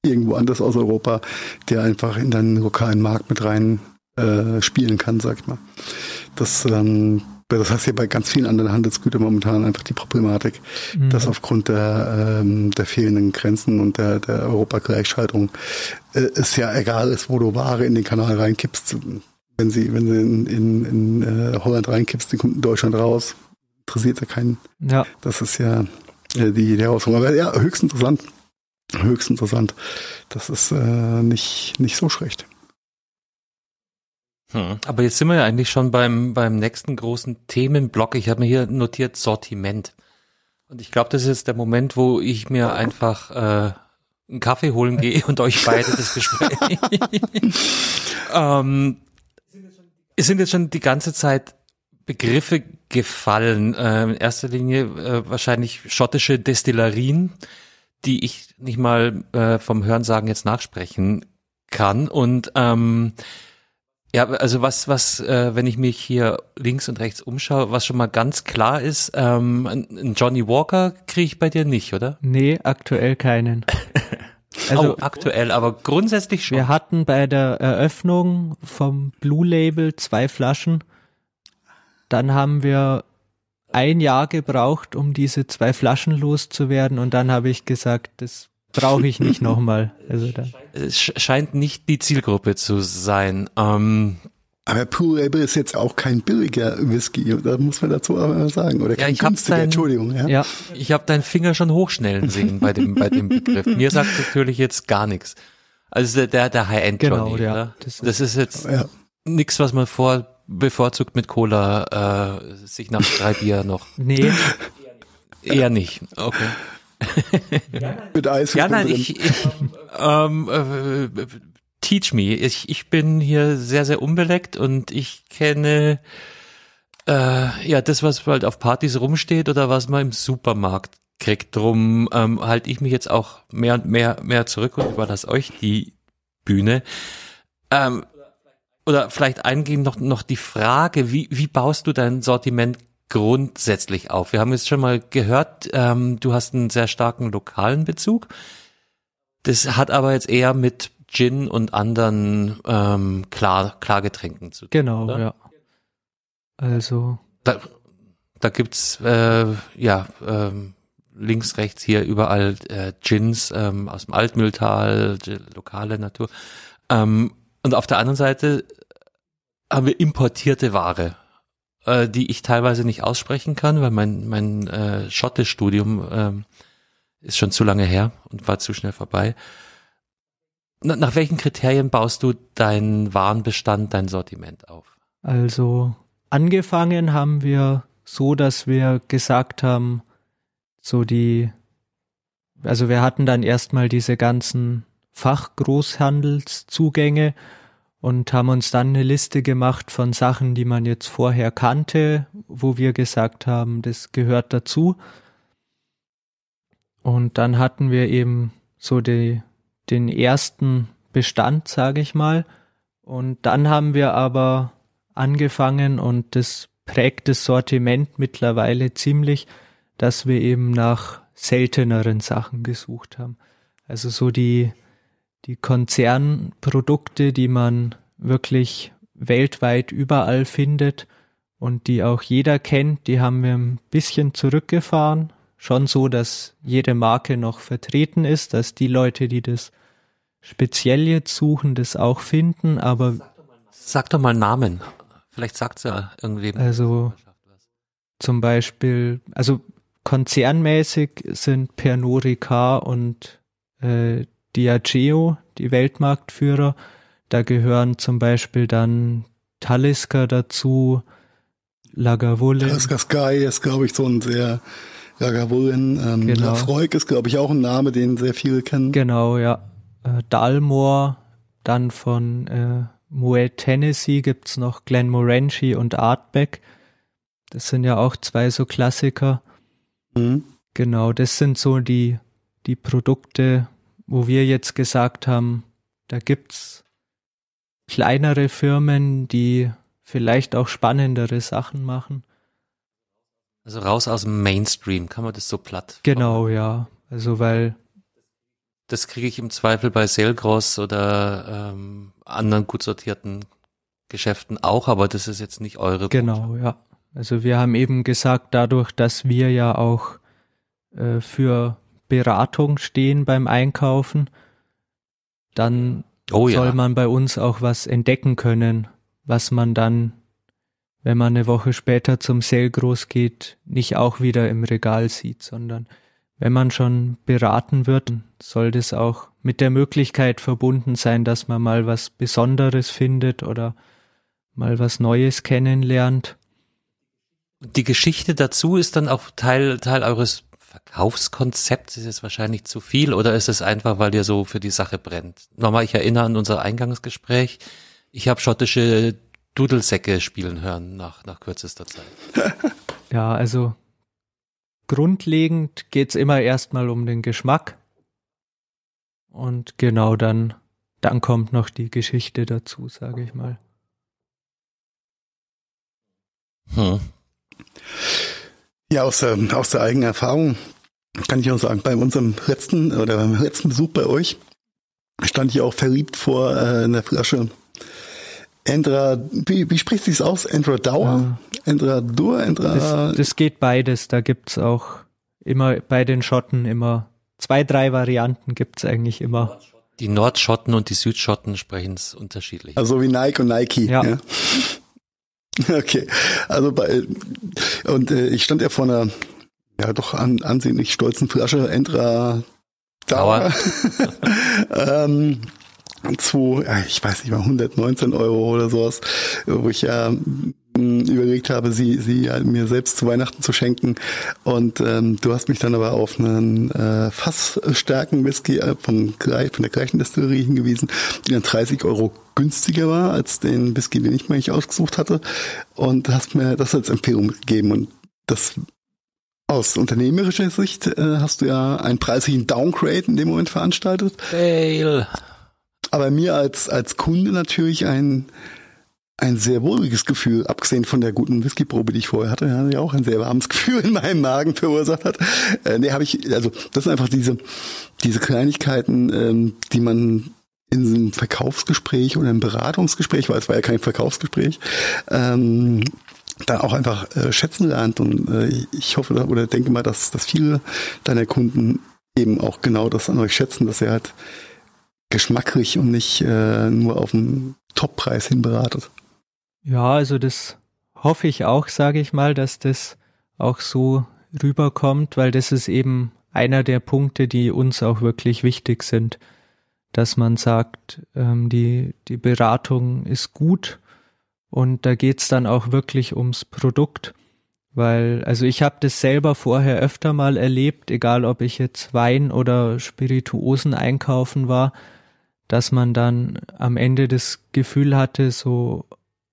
irgendwo anders aus Europa, der einfach in deinen lokalen Markt mit rein äh, spielen kann, sag ich mal. Das, ähm, das heißt ja bei ganz vielen anderen Handelsgütern momentan einfach die Problematik, mhm. dass aufgrund der, ähm, der fehlenden Grenzen und der, der Europagleichschaltung äh, es ja egal ist, wo du Ware in den Kanal reinkippst. Wenn sie, wenn sie in, in, in äh, Holland reinkippst, die kommt in Deutschland raus. Interessiert ja keinen. Ja. Das ist ja äh, die, die Herausforderung. Aber ja, höchst interessant. Höchst interessant. Das ist äh, nicht, nicht so schlecht. Aber jetzt sind wir ja eigentlich schon beim, beim nächsten großen Themenblock. Ich habe mir hier notiert Sortiment. Und ich glaube, das ist jetzt der Moment, wo ich mir einfach äh, einen Kaffee holen gehe und euch beide das Gespräch. ähm, es sind jetzt schon die ganze Zeit Begriffe gefallen. Äh, in erster Linie äh, wahrscheinlich schottische Destillerien, die ich nicht mal äh, vom Hörensagen jetzt nachsprechen kann. Und ähm, ja, also was, was, äh, wenn ich mich hier links und rechts umschaue, was schon mal ganz klar ist, ähm, ein Johnny Walker kriege ich bei dir nicht, oder? Nee, aktuell keinen. Also oh, aktuell, aber grundsätzlich schon. Wir hatten bei der Eröffnung vom Blue Label zwei Flaschen. Dann haben wir ein Jahr gebraucht, um diese zwei Flaschen loszuwerden und dann habe ich gesagt, das brauche ich nicht nochmal. Also. Es scheint nicht die Zielgruppe zu sein. Ähm, aber Blue Label ist jetzt auch kein billiger Whisky, da muss man dazu aber mal sagen. Oder kein ja, günstiger, dein, Entschuldigung. Ja, ja ich habe deinen Finger schon hochschnellen sehen bei dem, bei dem Begriff. Mir sagt natürlich jetzt gar nichts. Also der, der High-End genau, Johnny. Ja, ne? das, das, ist jetzt ja. nichts, was man vor bevorzugt mit Cola äh, sich nach drei Bier noch. Nee. Eher nicht. Okay. Mit Eis. Ja, nein, ich, ich ähm, äh, teach me. Ich, ich bin hier sehr, sehr unbeleckt und ich kenne äh, ja das, was halt auf Partys rumsteht oder was man im Supermarkt kriegt. Drum ähm, halte ich mich jetzt auch mehr und mehr, mehr zurück und überlasse euch die Bühne. Ähm, oder vielleicht eingehend noch, noch die Frage, wie, wie baust du dein Sortiment grundsätzlich auf? Wir haben jetzt schon mal gehört, ähm, du hast einen sehr starken lokalen Bezug. Das hat aber jetzt eher mit Gin und anderen ähm, Klar Klargetränken zu tun. Genau, oder? ja. Also da, da gibt's äh, ja ähm, links, rechts hier überall äh, Gins ähm, aus dem Altmühltal, lokale Natur. Ähm, und auf der anderen Seite haben wir importierte Ware, äh, die ich teilweise nicht aussprechen kann, weil mein, mein äh, Schottisch-Studium ähm, ist schon zu lange her und war zu schnell vorbei. Na, nach welchen Kriterien baust du deinen Warenbestand, dein Sortiment auf? Also angefangen haben wir so, dass wir gesagt haben, so die, also wir hatten dann erstmal diese ganzen Fachgroßhandelszugänge und haben uns dann eine Liste gemacht von Sachen, die man jetzt vorher kannte, wo wir gesagt haben, das gehört dazu. Und dann hatten wir eben so die, den ersten Bestand, sage ich mal. Und dann haben wir aber angefangen und das prägt das Sortiment mittlerweile ziemlich, dass wir eben nach selteneren Sachen gesucht haben. Also so die, die Konzernprodukte, die man wirklich weltweit überall findet und die auch jeder kennt, die haben wir ein bisschen zurückgefahren. Schon so, dass jede Marke noch vertreten ist, dass die Leute, die das speziell jetzt suchen, das auch finden, aber. Sag doch mal Namen. Vielleicht sagt es ja irgendwie. Also zum Beispiel, also konzernmäßig sind Pernod Ricard und äh, Diageo die Weltmarktführer. Da gehören zum Beispiel dann Talisker dazu, Lagavulin. Talisker Sky ist, glaube ich, so ein sehr Lagavulin. Ähm, genau. Lafroig ist, glaube ich, auch ein Name, den sehr viele kennen. Genau, ja. Äh, Dalmor, dann von äh, Moet Tennessee gibt's noch Glenmorangie und Artback. Das sind ja auch zwei so Klassiker. Mhm. Genau, das sind so die, die Produkte, wo wir jetzt gesagt haben, da gibt's kleinere Firmen, die vielleicht auch spannendere Sachen machen. Also raus aus dem Mainstream, kann man das so platt? Genau, ja. Also weil das kriege ich im Zweifel bei Selgros oder ähm, anderen gut sortierten Geschäften auch, aber das ist jetzt nicht eure. Genau, Botschaft. ja. Also wir haben eben gesagt, dadurch, dass wir ja auch äh, für Beratung stehen beim Einkaufen, dann oh, soll ja. man bei uns auch was entdecken können, was man dann, wenn man eine Woche später zum Selgros geht, nicht auch wieder im Regal sieht, sondern wenn man schon beraten wird, soll das auch mit der Möglichkeit verbunden sein, dass man mal was Besonderes findet oder mal was Neues kennenlernt. Die Geschichte dazu ist dann auch Teil, Teil eures Verkaufskonzepts. Ist es wahrscheinlich zu viel oder ist es einfach, weil ihr so für die Sache brennt? Nochmal, ich erinnere an unser Eingangsgespräch. Ich habe schottische Dudelsäcke spielen hören nach, nach kürzester Zeit. ja, also grundlegend geht's immer erstmal um den Geschmack. Und genau dann, dann kommt noch die Geschichte dazu, sage ich mal. Hm. Ja, aus der, aus der eigenen Erfahrung kann ich auch sagen, bei unserem letzten oder beim letzten Besuch bei euch stand ich auch verliebt vor äh, einer Flasche Endra, wie, wie spricht sich's aus? Endra Dauer? Ja. Endra Dur? Endra. Das, das geht beides. Da gibt's auch immer bei den Schotten immer zwei, drei Varianten gibt's eigentlich immer. Die Nordschotten und die Südschotten sprechen es unterschiedlich. Also wie Nike und Nike. Ja. ja. Okay, also bei und äh, ich stand ja vor einer ja doch an, ansehnlich stolzen Flasche Endra Dauer. ähm, zu, ich weiß nicht mal, 119 Euro oder sowas, wo ich ja mm, überlegt habe, sie, sie mir selbst zu Weihnachten zu schenken. Und ähm, du hast mich dann aber auf einen äh, fassstärken Whisky äh, vom, von der gleichen Destillerie hingewiesen, die dann 30 Euro günstiger war als den Whisky, den ich mir nicht ausgesucht hatte. Und hast mir das als Empfehlung gegeben. Und das aus unternehmerischer Sicht äh, hast du ja einen preislichen Downgrade in dem Moment veranstaltet. Fail. Aber mir als, als Kunde natürlich ein ein sehr wohliges Gefühl, abgesehen von der guten Whiskyprobe, die ich vorher hatte, ja, die auch ein sehr warmes Gefühl in meinem Magen verursacht hat. Äh, nee, habe ich, also das sind einfach diese, diese Kleinigkeiten, ähm, die man in einem Verkaufsgespräch oder einem Beratungsgespräch, weil es war ja kein Verkaufsgespräch, ähm, dann auch einfach äh, schätzen lernt. Und äh, ich hoffe oder denke mal, dass, dass viele deiner Kunden eben auch genau das an euch schätzen, dass ihr halt geschmacklich und nicht äh, nur auf den Toppreis hin beratet. Ja, also das hoffe ich auch, sage ich mal, dass das auch so rüberkommt, weil das ist eben einer der Punkte, die uns auch wirklich wichtig sind, dass man sagt, ähm, die, die Beratung ist gut und da geht's dann auch wirklich ums Produkt, weil, also ich habe das selber vorher öfter mal erlebt, egal ob ich jetzt Wein oder Spirituosen einkaufen war, dass man dann am Ende das Gefühl hatte, so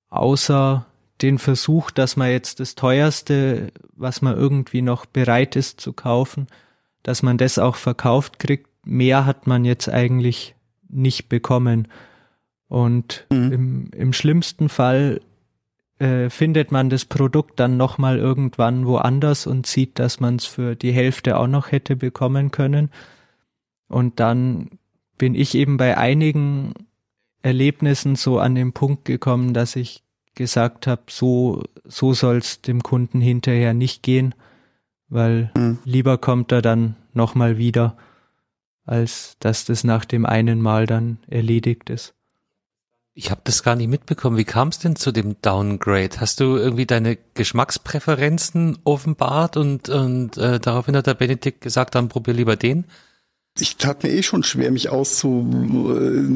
außer den Versuch, dass man jetzt das teuerste, was man irgendwie noch bereit ist zu kaufen, dass man das auch verkauft kriegt, mehr hat man jetzt eigentlich nicht bekommen. Und mhm. im, im schlimmsten Fall äh, findet man das Produkt dann nochmal irgendwann woanders und sieht, dass man es für die Hälfte auch noch hätte bekommen können. Und dann bin ich eben bei einigen Erlebnissen so an den Punkt gekommen, dass ich gesagt habe, so, so soll es dem Kunden hinterher nicht gehen, weil mhm. lieber kommt er dann nochmal wieder, als dass das nach dem einen Mal dann erledigt ist. Ich habe das gar nicht mitbekommen. Wie kam es denn zu dem Downgrade? Hast du irgendwie deine Geschmackspräferenzen offenbart und, und äh, daraufhin hat der Benedikt gesagt, dann probier lieber den? Ich tat mir eh schon schwer, mich auszu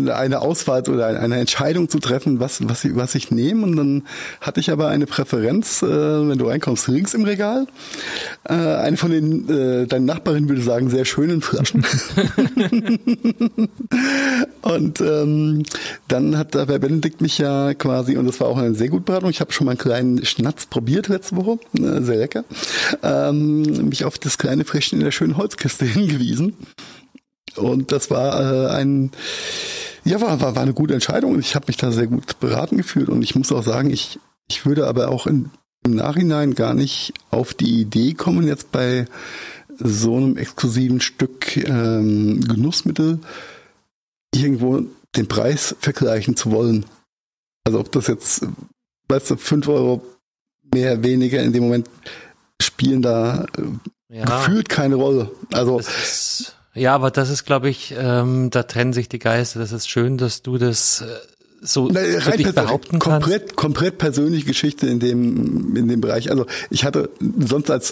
äh, eine Auswahl oder eine Entscheidung zu treffen, was was ich, was ich nehme. Und dann hatte ich aber eine Präferenz, äh, wenn du reinkommst, links im Regal. Äh, eine von den äh, deine Nachbarin würde sagen sehr schönen Flaschen. und ähm, dann hat der Benedikt mich ja quasi und das war auch eine sehr gute Beratung. Ich habe schon mal einen kleinen Schnatz probiert letzte Woche, äh, sehr lecker. Ähm, mich auf das kleine Frischchen in der schönen Holzkiste hingewiesen. Und das war äh, ein, ja, war, war, war eine gute Entscheidung und ich habe mich da sehr gut beraten gefühlt. Und ich muss auch sagen, ich, ich würde aber auch in, im Nachhinein gar nicht auf die Idee kommen, jetzt bei so einem exklusiven Stück ähm, Genussmittel irgendwo den Preis vergleichen zu wollen. Also ob das jetzt, weißt du, fünf Euro mehr, weniger in dem Moment spielen da äh, ja. gefühlt keine Rolle. Also ja, aber das ist, glaube ich, ähm, da trennen sich die Geister. Das ist schön, dass du das äh, so Na, wirklich behaupten komplett, kannst. Komplett persönliche Geschichte in dem in dem Bereich. Also ich hatte sonst als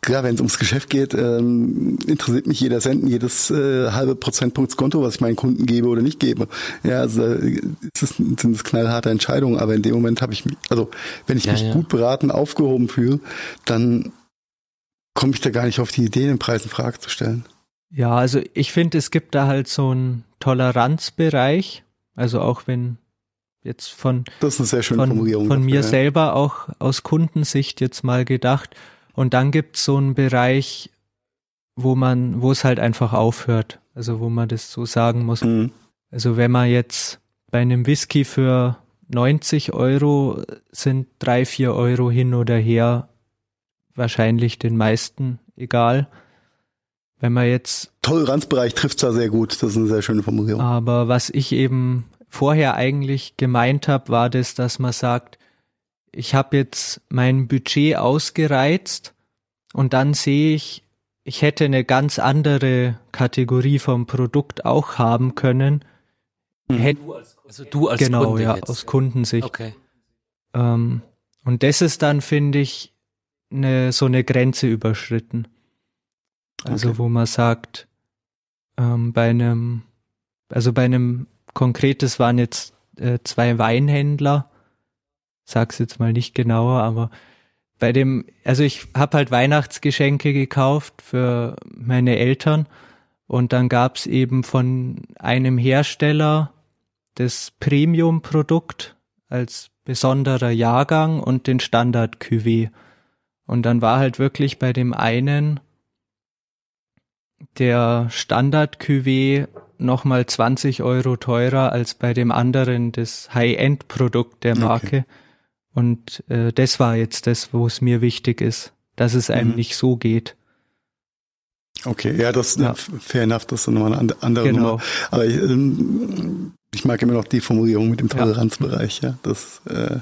klar, wenn es ums Geschäft geht, ähm, interessiert mich jeder Cent, jedes äh, halbe Prozentpunktskonto, was ich meinen Kunden gebe oder nicht gebe. Ja, also es ist, sind es knallharte Entscheidungen, aber in dem Moment habe ich mich, also wenn ich ja, mich ja. gut beraten, aufgehoben fühle, dann komme ich da gar nicht auf die Idee, den Preis in Frage zu stellen. Ja, also ich finde, es gibt da halt so einen Toleranzbereich. Also auch wenn jetzt von, das ist eine sehr schöne von, Formulierung von mir ja. selber auch aus Kundensicht jetzt mal gedacht. Und dann gibt's so einen Bereich, wo man, wo es halt einfach aufhört. Also wo man das so sagen muss. Mhm. Also wenn man jetzt bei einem Whisky für 90 Euro sind drei, vier Euro hin oder her wahrscheinlich den meisten egal. Wenn man jetzt. Toleranzbereich trifft zwar sehr gut, das ist eine sehr schöne Formulierung. Aber was ich eben vorher eigentlich gemeint habe, war das, dass man sagt, ich habe jetzt mein Budget ausgereizt und dann sehe ich, ich hätte eine ganz andere Kategorie vom Produkt auch haben können. Mhm. Hätte, also du als genau, Kunde ja, jetzt. aus Kundensicht. Okay. Ähm, und das ist dann, finde ich, eine, so eine Grenze überschritten. Also okay. wo man sagt, ähm, bei einem, also bei einem konkretes waren jetzt äh, zwei Weinhändler, sag's jetzt mal nicht genauer, aber bei dem, also ich habe halt Weihnachtsgeschenke gekauft für meine Eltern und dann gab's eben von einem Hersteller das Premium-Produkt als besonderer Jahrgang und den Standard-Cuvée. Und dann war halt wirklich bei dem einen der Standard-Cuvée nochmal 20 Euro teurer als bei dem anderen das High-End-Produkt der Marke. Okay. Und äh, das war jetzt das, wo es mir wichtig ist, dass es einem mhm. nicht so geht. Okay, ja, das ja. fair enough, das ist nochmal eine andere genau. Nummer. Aber ich, ähm, ich mag immer noch die Formulierung mit dem Toleranzbereich, ja. Das, äh,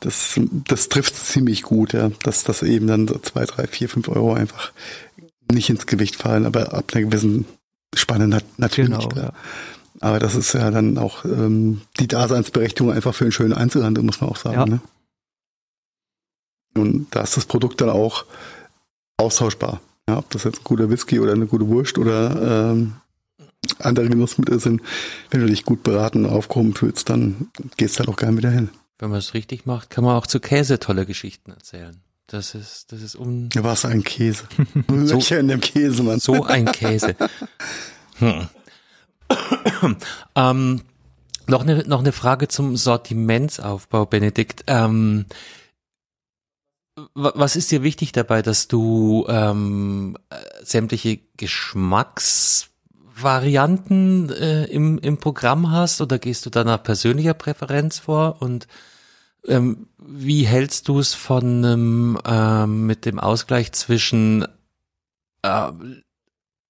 das, das trifft ziemlich gut, ja. Dass das eben dann so zwei, drei, vier, fünf Euro einfach nicht ins Gewicht fallen, aber ab einer gewissen Spanne nat natürlich. Genau. Ja. Aber das ist ja dann auch ähm, die Daseinsberechtigung einfach für einen schönen Einzelhandel, muss man auch sagen. Ja. Ne? Und da ist das Produkt dann auch austauschbar. Ja, ob das jetzt ein guter Whisky oder eine gute Wurst oder ähm, andere Genussmittel sind, wenn du dich gut beraten und aufgehoben fühlst, dann gehst du halt auch gerne wieder hin. Wenn man es richtig macht, kann man auch zu Käse tolle Geschichten erzählen. Das ist, das ist um. Ja, was ein Käse. so, in dem Käse, Mann. So ein Käse. Hm. ähm, noch eine noch eine Frage zum Sortimentsaufbau, Benedikt. Ähm, was ist dir wichtig dabei, dass du ähm, sämtliche Geschmacksvarianten äh, im, im Programm hast oder gehst du da nach persönlicher Präferenz vor und ähm, wie hältst du es von einem ähm, mit dem Ausgleich zwischen äh,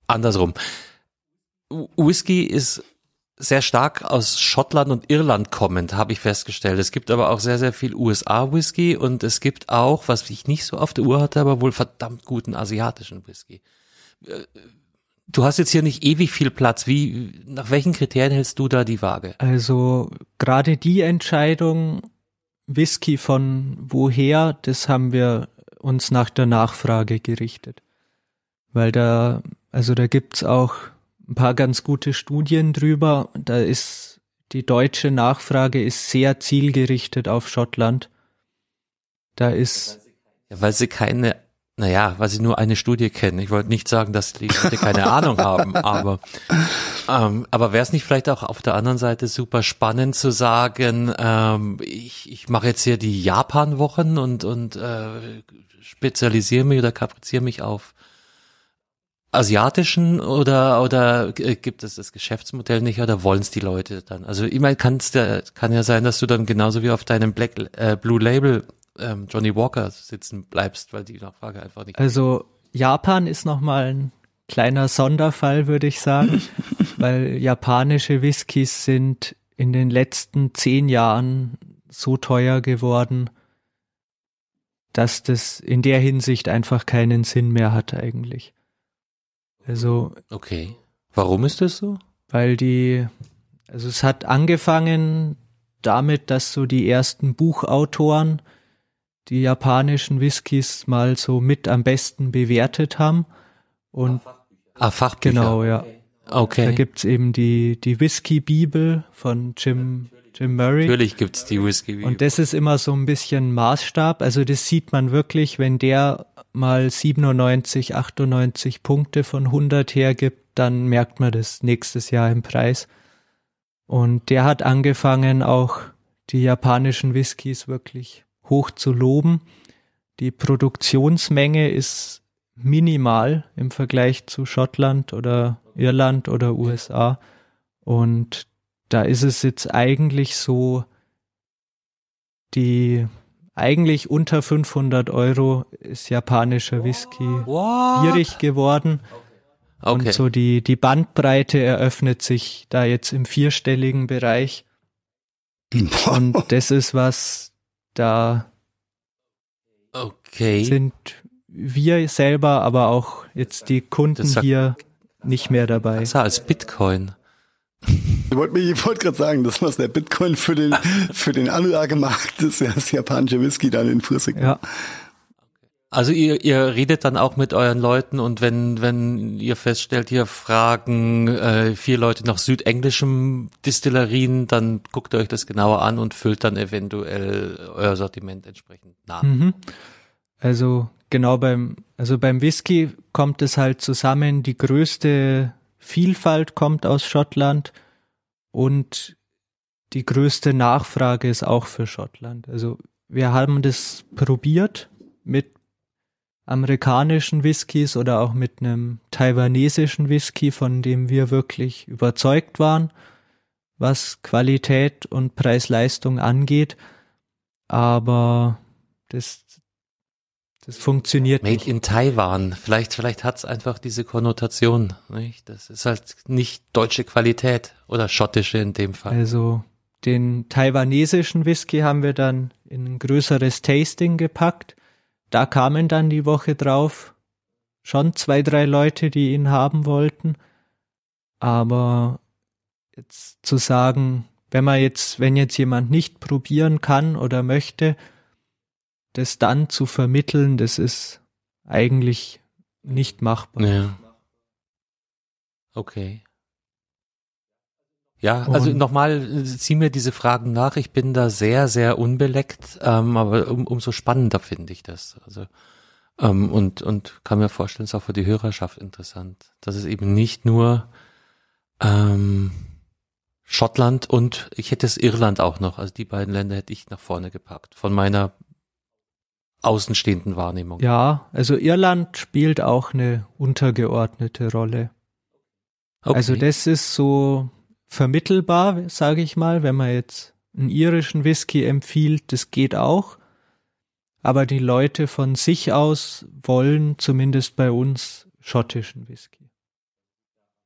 andersrum? Whisky ist sehr stark aus Schottland und Irland kommend, habe ich festgestellt. Es gibt aber auch sehr, sehr viel USA-Whisky und es gibt auch, was ich nicht so auf der Uhr hatte, aber wohl verdammt guten asiatischen Whisky. Äh, du hast jetzt hier nicht ewig viel Platz. Wie, nach welchen Kriterien hältst du da die Waage? Also gerade die Entscheidung, Whisky von woher, das haben wir uns nach der Nachfrage gerichtet. Weil da, also da gibt's auch ein paar ganz gute Studien drüber. Da ist die deutsche Nachfrage ist sehr zielgerichtet auf Schottland. Da ist ja, weil sie keine, naja, weil sie nur eine Studie kennen. Ich wollte nicht sagen, dass die Leute keine Ahnung haben, aber ähm, aber wäre es nicht vielleicht auch auf der anderen Seite super spannend zu sagen, ähm, ich, ich mache jetzt hier die Japan-Wochen und und äh, spezialisiere mich oder kapriziere mich auf asiatischen oder oder gibt es das Geschäftsmodell nicht oder wollen es die Leute dann? Also ich meine, kann's der, kann ja sein, dass du dann genauso wie auf deinem Black äh, Blue Label ähm, Johnny Walker sitzen bleibst, weil die Nachfrage einfach nicht. Also Japan ist nochmal ein kleiner Sonderfall, würde ich sagen, weil japanische Whiskys sind in den letzten zehn Jahren so teuer geworden, dass das in der Hinsicht einfach keinen Sinn mehr hat eigentlich. Also. Okay. Warum ist das so? Weil die, also es hat angefangen damit, dass so die ersten Buchautoren die japanischen Whiskys mal so mit am besten bewertet haben. Und ah, Fachbücher. Genau, ja. Okay. Da gibt's eben die, die Whisky-Bibel von Jim, Jim Murray. Natürlich gibt's die Whisky-Bibel. Und das ist immer so ein bisschen Maßstab. Also das sieht man wirklich, wenn der mal 97, 98 Punkte von 100 hergibt, dann merkt man das nächstes Jahr im Preis. Und der hat angefangen, auch die japanischen Whiskys wirklich hoch zu loben. Die Produktionsmenge ist minimal im Vergleich zu Schottland oder Irland oder USA. Und da ist es jetzt eigentlich so, die eigentlich unter 500 Euro ist japanischer Whisky What? schwierig geworden. Okay. Und so die, die Bandbreite eröffnet sich da jetzt im vierstelligen Bereich. Und das ist was, da okay. sind wir selber, aber auch jetzt die Kunden hier nicht mehr dabei. Besser als Bitcoin. Ich wollte wollt gerade sagen, das was der Bitcoin für den für den Anlagemarkt ist, ja das japanische Whisky dann in Flüssig. Ja. Also ihr, ihr redet dann auch mit euren Leuten und wenn wenn ihr feststellt, ihr fragen äh, vier Leute nach südenglischem Distillerien, dann guckt ihr euch das genauer an und füllt dann eventuell euer Sortiment entsprechend nach. Mhm. Also genau beim also beim Whisky kommt es halt zusammen. Die größte Vielfalt kommt aus Schottland und die größte Nachfrage ist auch für Schottland. Also wir haben das probiert mit amerikanischen Whiskys oder auch mit einem taiwanesischen Whisky, von dem wir wirklich überzeugt waren, was Qualität und Preis-Leistung angeht. Aber das, das funktioniert Made nicht. in Taiwan. Vielleicht, vielleicht hat's einfach diese Konnotation. Nicht? Das ist halt nicht deutsche Qualität oder schottische in dem Fall. Also den taiwanesischen Whisky haben wir dann in ein größeres Tasting gepackt. Da kamen dann die Woche drauf schon zwei, drei Leute, die ihn haben wollten. Aber jetzt zu sagen, wenn man jetzt, wenn jetzt jemand nicht probieren kann oder möchte, das dann zu vermitteln, das ist eigentlich nicht machbar. Ja. Okay. Ja, also nochmal, zieh mir diese Fragen nach. Ich bin da sehr, sehr unbeleckt, ähm, aber um, umso spannender finde ich das. Also ähm, und und kann mir vorstellen, es ist auch für die Hörerschaft interessant, dass es eben nicht nur ähm, Schottland und ich hätte es Irland auch noch. Also die beiden Länder hätte ich nach vorne gepackt von meiner außenstehenden Wahrnehmung. Ja, also Irland spielt auch eine untergeordnete Rolle. Okay. Also das ist so vermittelbar, sage ich mal, wenn man jetzt einen irischen Whisky empfiehlt, das geht auch. Aber die Leute von sich aus wollen zumindest bei uns schottischen Whisky.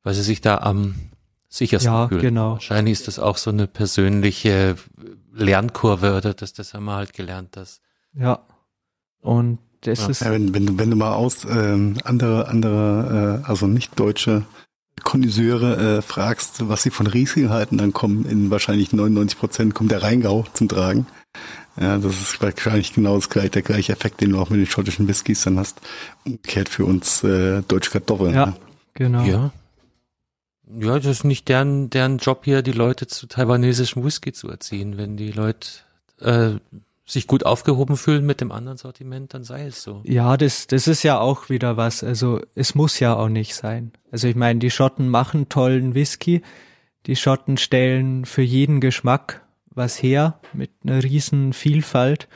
weil sie sich da am sichersten Ja, fühlen. genau. Wahrscheinlich ist das auch so eine persönliche Lernkurve oder das, das haben wir halt gelernt, dass Ja. Und das Ja. ist Ja, wenn, wenn, du- wenn du mal aus ähm, andere, andere, äh, also nicht deutsche Konnoisseure äh, fragst, was sie von Riesling halten, dann kommen in wahrscheinlich 99 Prozent kommt der Rheingau zum Tragen. Ja, das ist wahrscheinlich genau das gleiche, der gleiche Effekt, den du auch mit den schottischen Whiskys dann hast. Umgekehrt für uns äh, deutsche Kartoffeln. Ja. ne? genau. ja. Ja, das ist nicht deren, deren Job hier, die Leute zu taiwanesischem Whisky zu erziehen. Wenn die Leute äh, sich gut aufgehoben fühlen mit dem anderen Sortiment, dann sei es so. Ja, das, das ist ja auch wieder was. Also es muss ja auch nicht sein. Also ich meine, die Schotten machen tollen Whisky. Die Schotten stellen für jeden Geschmack was her mit einer riesen Vielfalt.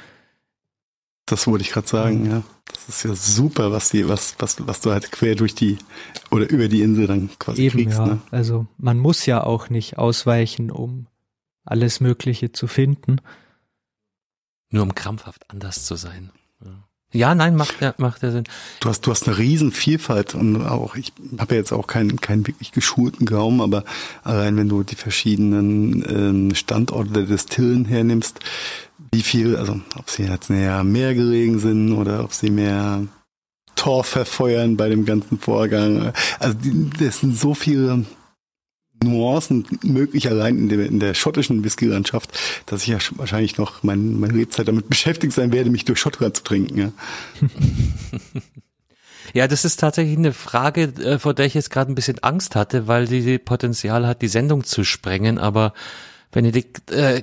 Das wollte ich gerade sagen, ja. Das ist ja super, was die, was, was, was du halt quer durch die oder über die Insel dann quasi Eben, kriegst. ja. Ne? Also man muss ja auch nicht ausweichen, um alles Mögliche zu finden. Nur um krampfhaft anders zu sein. Ja, nein, macht ja, macht ja Sinn. Du hast, du hast eine riesen Vielfalt und auch, ich habe ja jetzt auch keinen, keinen wirklich geschulten Gaumen, aber allein wenn du die verschiedenen ähm, Standorte der Destillen hernimmst, wie viel, also ob sie jetzt näher am Meer gelegen sind oder ob sie mehr Tor verfeuern bei dem ganzen Vorgang. Also das sind so viele Nuancen möglich allein in der, in der schottischen Whisky-Landschaft, dass ich ja sch- wahrscheinlich noch mein, meine Lebzeit damit beschäftigt sein werde, mich durch Schottland zu trinken. Ja. Ja, das ist tatsächlich eine Frage, äh, vor der ich jetzt gerade ein bisschen Angst hatte, weil die Potenzial hat, die Sendung zu sprengen. Aber Benedikt, äh,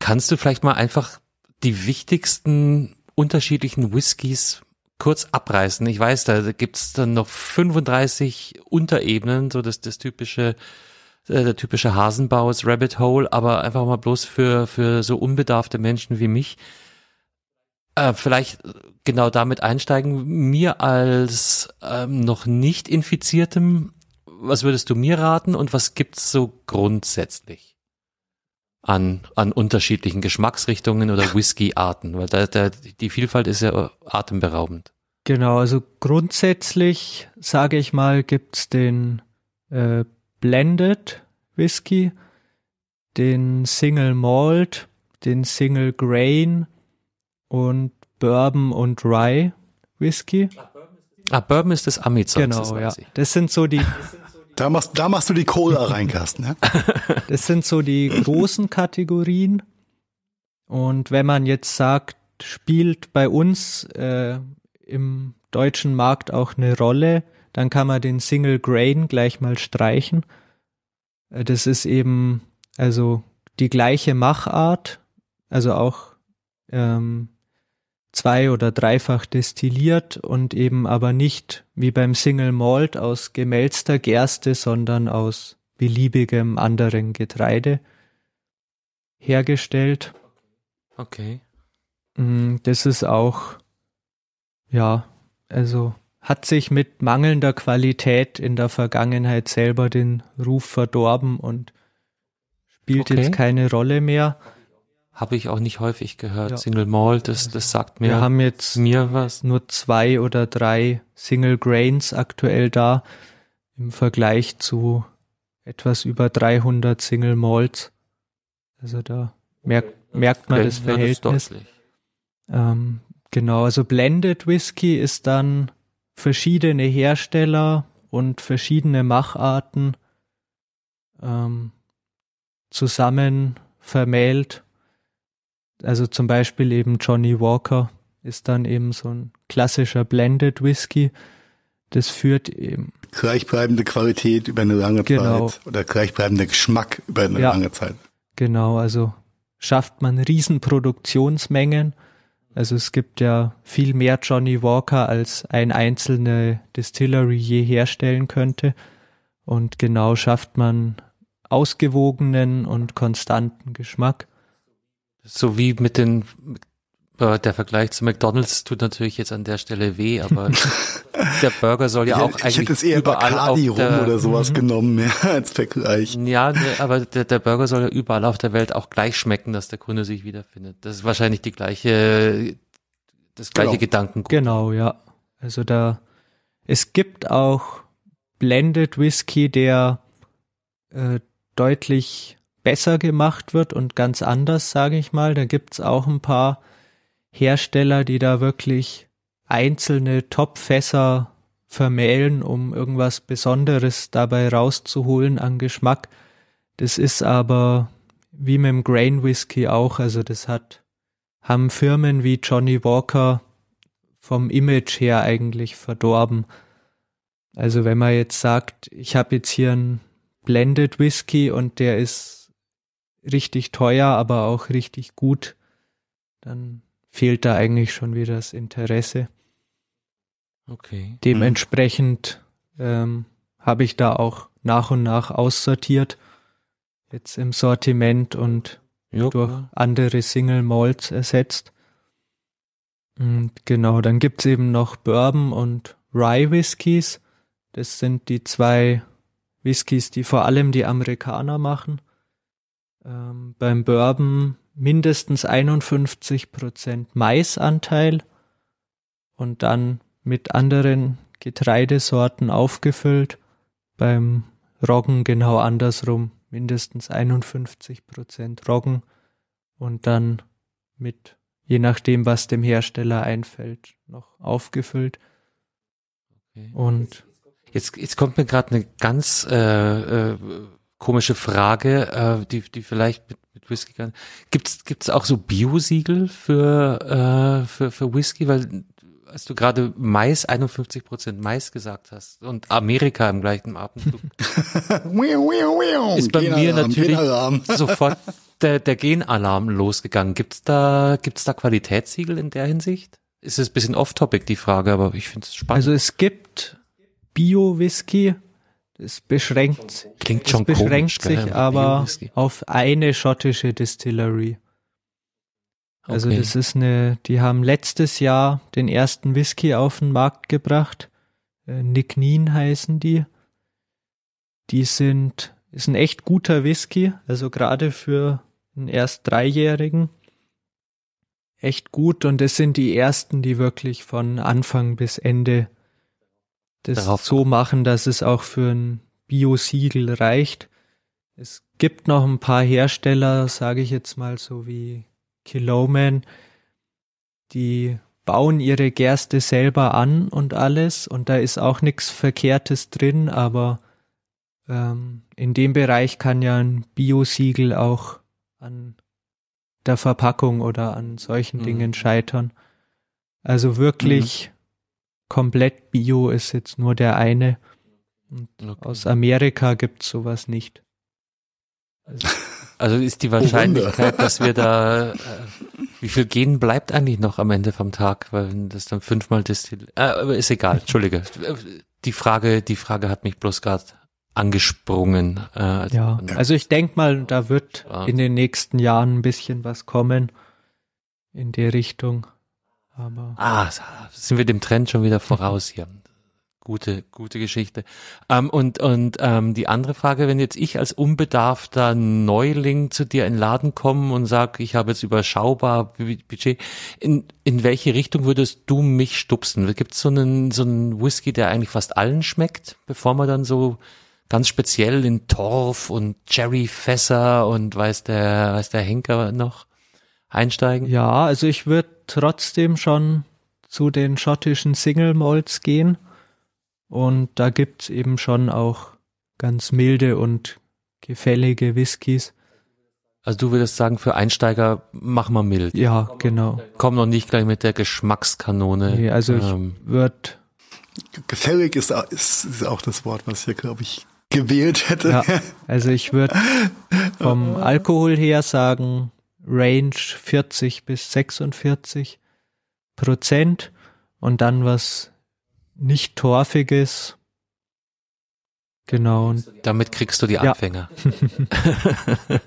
kannst du vielleicht mal einfach die wichtigsten unterschiedlichen Whiskys kurz abreißen? Ich weiß, da gibt's dann noch 35 Unterebenen, so das, das typische, äh, der typische Hasenbau, das Rabbit Hole, aber einfach mal bloß für, für so unbedarfte Menschen wie mich. Äh, vielleicht genau damit einsteigen. Mir als ähm, noch nicht infiziertem, was würdest du mir raten und was gibt's so grundsätzlich an, an unterschiedlichen Geschmacksrichtungen oder Whisky-Arten? Weil da, da, die Vielfalt ist ja atemberaubend. Genau, also grundsätzlich, sage ich mal, gibt's den äh, Blended Whisky, den Single Malt, den Single Grain und Bourbon und Rye Whisky. Ah, Bourbon ist das Ami-Zeug, das Genau, ja. weiß ich. Das sind so die, Da machst, da machst du die Cola rein, Carsten. Ja? das sind so die großen Kategorien. Und wenn man jetzt sagt, spielt bei uns äh, im deutschen Markt auch eine Rolle, dann kann man den Single Grain gleich mal streichen. Äh, Das ist eben also die gleiche Machart, also auch ähm, zwei- oder dreifach destilliert und eben aber nicht wie beim Single Malt aus gemälzter Gerste, sondern aus beliebigem anderen Getreide hergestellt. Okay. Mm, Das ist auch, ja, also hat sich mit mangelnder Qualität in der Vergangenheit selber den Ruf verdorben und spielt okay. jetzt keine Rolle mehr. Habe ich auch nicht häufig gehört. Ja. Single Malt, das, das sagt mir, Wir haben jetzt mir was. Nur zwei oder drei Single Grains aktuell da im Vergleich zu etwas über 300 Single Malts. Also da merkt, merkt man das Verhältnis. Ähm, genau, also Blended Whisky ist dann verschiedene Hersteller und verschiedene Macharten ähm, zusammen vermählt also zum Beispiel eben Johnny Walker ist dann eben so ein klassischer Blended Whisky. Das führt eben. Gleichbleibende Qualität über eine lange genau. Zeit oder gleichbleibender Geschmack über eine ja, lange Zeit. Genau, also schafft man Riesenproduktionsmengen. Also es gibt ja viel mehr Johnny Walker, als ein einzelne Distillery je herstellen könnte. Und genau schafft man ausgewogenen und konstanten Geschmack. So wie mit den, äh, der Vergleich zu McDonalds tut natürlich jetzt an der Stelle weh, aber der Burger soll ja auch ich, eigentlich ich hätte es eher überall auf der, rum oder sowas mhm. genommen, mehr als Vergleich. Ja, ne, aber der, der Burger soll ja überall auf der Welt auch gleich schmecken, dass der Kunde sich wiederfindet. Das ist wahrscheinlich die gleiche, das gleiche genau. Gedankengut. Genau, ja. Also da, es gibt auch Blended Whisky, der äh, deutlich besser gemacht wird und ganz anders, sage ich mal. Da gibt's auch ein paar Hersteller, die da wirklich einzelne Topfässer vermählen, um irgendwas Besonderes dabei rauszuholen an Geschmack. Das ist aber wie mit dem Grain Whisky auch, also das hat, haben Firmen wie Johnny Walker vom Image her eigentlich verdorben. Also wenn man jetzt sagt, ich habe jetzt hier einen Blended Whisky und der ist richtig teuer, aber auch richtig gut, dann fehlt da eigentlich schon wieder das Interesse. Okay. Dementsprechend ähm, habe ich da auch nach und nach aussortiert, jetzt im Sortiment und jo, durch andere Single Malts ersetzt. Und genau, dann gibt's eben noch Bourbon und Rye Whiskys. Das sind die zwei Whiskys, die vor allem die Amerikaner machen ähm, beim Bourbon mindestens 51 Prozent Maisanteil und dann mit anderen Getreidesorten aufgefüllt. Beim Roggen genau andersrum, mindestens 51 Prozent Roggen und dann mit, je nachdem, was dem Hersteller einfällt, noch aufgefüllt. Okay. Und jetzt, jetzt kommt mir gerade eine ganz äh, äh, komische Frage, äh, die, die vielleicht mit, mit Whisky kann. Gibt's, gibt's auch so Bio-Siegel für, äh, für, für Whisky? Weil, als du gerade Mais, 51 Prozent Mais gesagt hast und Amerika im gleichen Atemzug, ist bei mir natürlich sofort der, der Genalarm losgegangen. Gibt's da, gibt's da Qualitätssiegel in der Hinsicht? Ist es ein bisschen off-topic, die Frage, aber ich finde es spannend. Also es gibt Bio-Whisky, es beschränkt, Klingt schon es beschränkt komisch, sich aber auf eine schottische Distillery. Also okay. das ist eine, die haben letztes Jahr den ersten Whisky auf den Markt gebracht. Äh, Nick Neen heißen die. Die sind, ist ein echt guter Whisky, also gerade für einen erst Dreijährigen. Echt gut und das sind die ersten, die wirklich von Anfang bis Ende das Darauf. so machen, dass es auch für ein Bio-Siegel reicht. Es gibt noch ein paar Hersteller, sage ich jetzt mal so wie Kiloman, die bauen ihre Gerste selber an und alles und da ist auch nichts Verkehrtes drin, aber ähm, in dem Bereich kann ja ein Bio-Siegel auch an der Verpackung oder an solchen mhm. Dingen scheitern. Also wirklich mhm komplett Bio ist jetzt nur der eine. Okay. Aus Amerika gibt's sowas nicht. Also, also ist die Wahrscheinlichkeit, dass wir da, äh, wie viel Gen bleibt eigentlich noch am Ende vom Tag, weil das dann fünfmal destilliert, äh, ist egal, entschuldige. Die Frage, die Frage hat mich bloß gerade angesprungen. Äh, also ja, also ich denke mal, da wird in den nächsten Jahren ein bisschen was kommen in der Richtung. Aber ah, sind wir dem Trend schon wieder voraus hier. Gute, gute Geschichte. Ähm, und und ähm, die andere Frage, wenn jetzt ich als unbedarfter Neuling zu dir in den Laden komme und sag, ich habe jetzt überschaubar Budget, in, in welche Richtung würdest du mich stupsen? Gibt es so einen, so einen Whisky, der eigentlich fast allen schmeckt, bevor man dann so ganz speziell in Torf und Cherryfässer und weiß der, weiß der Henker noch einsteigen? Ja, also ich würde trotzdem schon zu den schottischen Single Malts gehen und da gibt's eben schon auch ganz milde und gefällige Whiskys. Also du würdest sagen, für Einsteiger mach mal mild. Ja, genau. Komm noch nicht gleich mit der Geschmackskanone. Nee, also ähm, ich würde Gefällig ist, ist, ist auch das Wort, was ich, glaube ich, gewählt hätte. Ja, also ich würde vom Alkohol her sagen, Range 40 bis 46 Prozent und dann was nicht torfiges. Genau. Damit kriegst du die Anfänger. Ja.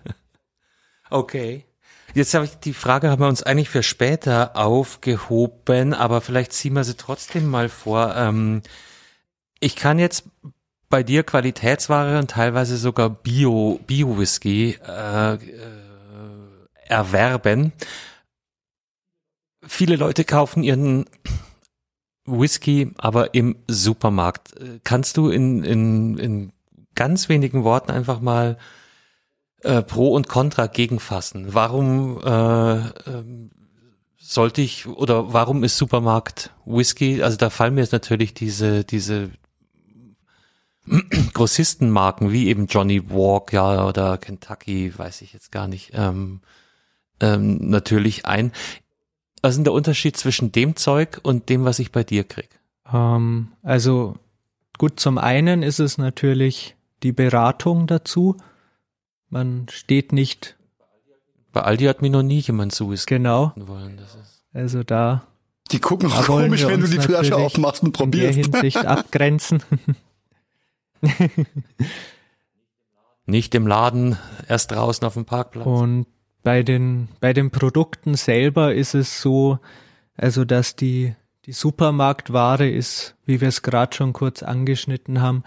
okay. Jetzt habe ich die Frage, haben wir uns eigentlich für später aufgehoben, aber vielleicht ziehen wir sie trotzdem mal vor. Ähm, ich kann jetzt bei dir Qualitätsware und teilweise sogar Bio, Bio-Whisky äh, äh, erwerben. Viele Leute kaufen ihren Whisky, aber im Supermarkt. Kannst du in, in, in ganz wenigen Worten einfach mal äh, Pro und Contra gegenfassen? Warum äh, äh, sollte ich oder warum ist Supermarkt Whisky? Also da fallen mir jetzt natürlich diese diese Grossistenmarken wie eben Johnny Walker oder Kentucky, weiß ich jetzt gar nicht, ähm, ähm, natürlich ein. Was ist denn der Unterschied zwischen dem Zeug und dem, was ich bei dir krieg? Ähm, also gut, zum einen ist es natürlich die Beratung dazu. Man steht nicht. Bei Aldi hat mir noch nie jemand so genau. wollen. also da. Die gucken auch komisch, wenn du die Flasche aufmachst und probierst. In der Hinsicht abgrenzen. nicht im Laden, erst draußen auf dem Parkplatz. Und bei den, bei den Produkten selber ist es so, also dass die, die Supermarktware ist, wie wir es gerade schon kurz angeschnitten haben,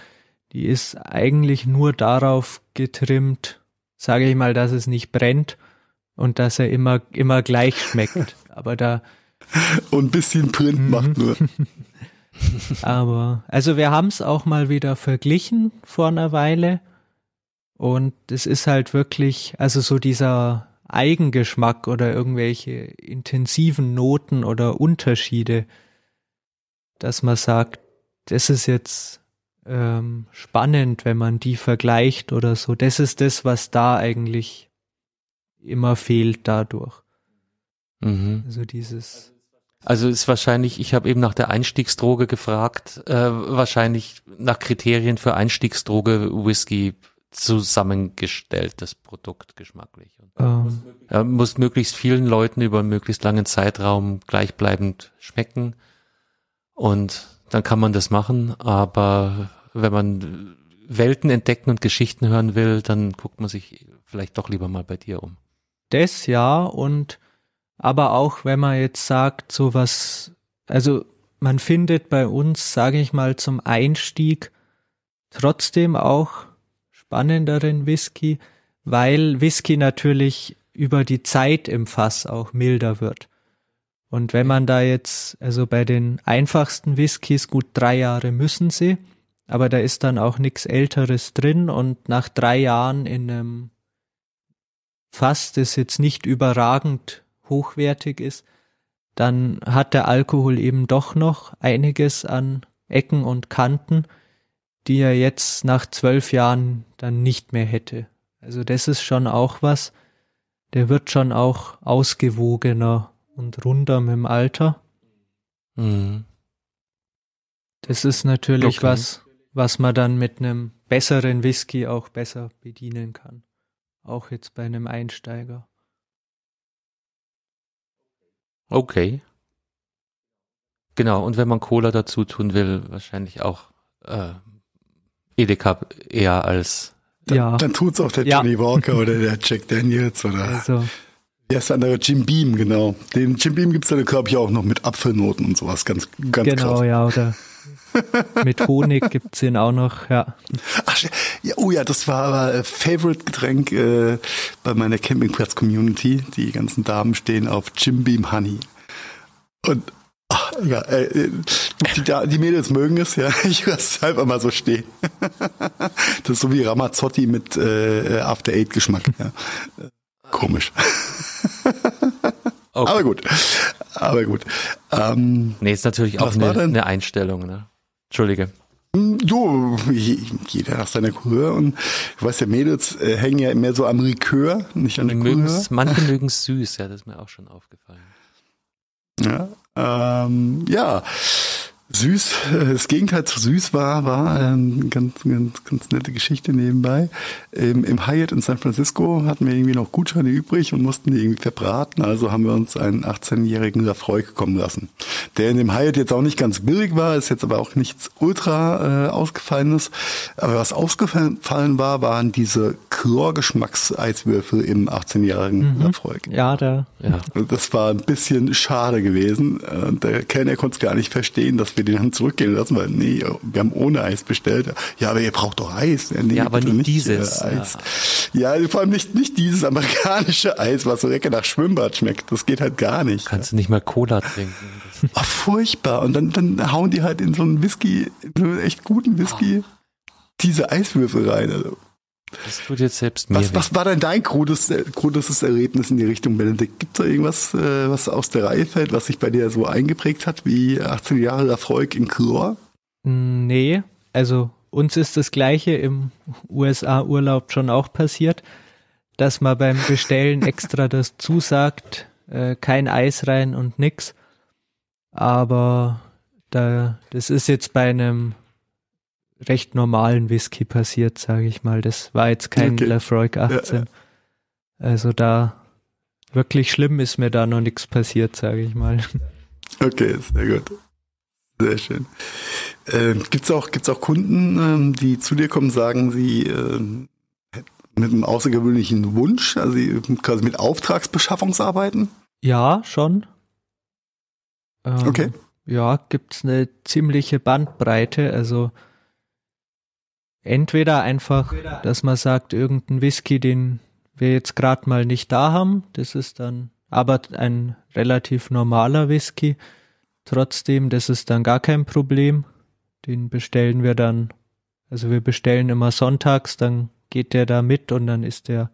die ist eigentlich nur darauf getrimmt, sage ich mal, dass es nicht brennt und dass er immer, immer gleich schmeckt. Aber da. Und ein bisschen Print mhm. macht nur. Aber, also wir haben es auch mal wieder verglichen vor einer Weile. Und es ist halt wirklich, also so dieser Eigengeschmack oder irgendwelche intensiven Noten oder Unterschiede, dass man sagt, das ist jetzt ähm, spannend, wenn man die vergleicht oder so. Das ist das, was da eigentlich immer fehlt dadurch. Mhm. Also dieses. Also ist wahrscheinlich, ich habe eben nach der Einstiegsdroge gefragt, äh, wahrscheinlich nach Kriterien für Einstiegsdroge Whisky zusammengestelltes Produkt geschmacklich. Ähm. Er muss möglichst vielen Leuten über einen möglichst langen Zeitraum gleichbleibend schmecken. Und dann kann man das machen. Aber wenn man Welten entdecken und Geschichten hören will, dann guckt man sich vielleicht doch lieber mal bei dir um. Das ja und aber auch wenn man jetzt sagt, so was, also man findet bei uns, sage ich mal, zum Einstieg trotzdem auch spannenderen Whisky, weil Whisky natürlich über die Zeit im Fass auch milder wird. Und wenn man da jetzt, also bei den einfachsten Whiskys, gut drei Jahre müssen sie, aber da ist dann auch nichts Älteres drin und nach drei Jahren in einem Fass, das jetzt nicht überragend hochwertig ist, dann hat der Alkohol eben doch noch einiges an Ecken und Kanten, die er jetzt nach zwölf Jahren dann nicht mehr hätte. Also das ist schon auch was, der wird schon auch ausgewogener und runder mit dem Alter. Mhm. Das ist natürlich okay. was, was man dann mit einem besseren Whisky auch besser bedienen kann. Auch jetzt bei einem Einsteiger. Okay. Genau, und wenn man Cola dazu tun will, wahrscheinlich auch äh, Edeka eher als. Dann, ja. dann tut's auch der ja. Johnny Walker oder der Jack Daniels oder. Also. Der ist andere Jim Beam, genau. Den Jim Beam gibt's dann, glaube ich, auch noch mit Apfelnoten und sowas. Ganz, ganz genau, krass. ja, oder Mit Honig gibt's ihn auch noch, ja. Ach, ja, oh ja, das war aber äh, Favorite-Getränk äh, bei meiner Campingplatz-Community. Die ganzen Damen stehen auf Jim Beam Honey. Und ach, ja, äh, die, die Mädels mögen es, ja. Ich lasse es einfach mal so stehen. Das ist so wie Ramazzotti mit äh, After Eight Geschmack. Ja. Komisch. Okay. Aber gut. Aber gut. Ähm, nee, ist natürlich auch eine, eine, Einstellung, ne? Entschuldige. Du, jeder nach seiner Couleur und ich weiß ja, Mädels äh, hängen ja mehr so am Likör, nicht an der Couleur. Manche mögen es süß, ja, das ist mir auch schon aufgefallen. Ja, ähm, ja süß, das Gegenteil zu süß war, war eine ähm, ganz, ganz, ganz nette Geschichte nebenbei. Im, Im Hyatt in San Francisco hatten wir irgendwie noch Gutscheine übrig und mussten die irgendwie verbraten. Also haben wir uns einen 18-jährigen Lafroy kommen lassen. Der in dem Hyatt jetzt auch nicht ganz billig war, ist jetzt aber auch nichts ultra äh, ausgefallenes. Aber was ausgefallen war, waren diese Chlorgeschmackseiswürfel im 18-jährigen mhm. Lafroy. Ja, da. Ja. Das war ein bisschen schade gewesen. Äh, der Kellner konnte es gar nicht verstehen, dass wir den haben zurückgehen lassen, weil nee, wir haben ohne Eis bestellt. Ja, aber ihr braucht doch Eis. Ja, nee, ja aber nicht, nicht dieses. Äh, Eis. Ja. ja. vor allem nicht, nicht dieses amerikanische Eis, was so lecker nach Schwimmbad schmeckt. Das geht halt gar nicht. Kannst du nicht mal Cola trinken. Ach, furchtbar. Und dann, dann hauen die halt in so einen Whisky, so einen echt guten Whisky, oh. diese Eiswürfel rein. Also. Das tut jetzt selbst mir. Was, was war denn dein krudes, krudestes Erlebnis in die Richtung, Benedikt? Gibt es da irgendwas, äh, was aus der Reihe fällt, was sich bei dir so eingeprägt hat, wie 18 Jahre Erfolg in Chlor? Nee, also uns ist das Gleiche im USA-Urlaub schon auch passiert, dass man beim Bestellen extra das zusagt, äh, kein Eis rein und nix. Aber da, das ist jetzt bei einem recht normalen Whisky passiert, sage ich mal. Das war jetzt kein okay. Lafroig 18. Ja, ja. Also da wirklich schlimm ist mir da noch nichts passiert, sage ich mal. Okay, sehr gut. Sehr schön. Äh, gibt's auch, gibt's auch Kunden, ähm, die zu dir kommen, sagen, sie äh, mit einem außergewöhnlichen Wunsch, also quasi mit Auftragsbeschaffungsarbeiten? Ja, schon. Ähm, okay. Ja, gibt's eine ziemliche Bandbreite. Also Entweder einfach, dass man sagt, irgendein Whisky, den wir jetzt gerade mal nicht da haben, das ist dann aber ein relativ normaler Whisky. Trotzdem, das ist dann gar kein Problem. Den bestellen wir dann, also wir bestellen immer sonntags, dann geht der da mit und dann ist der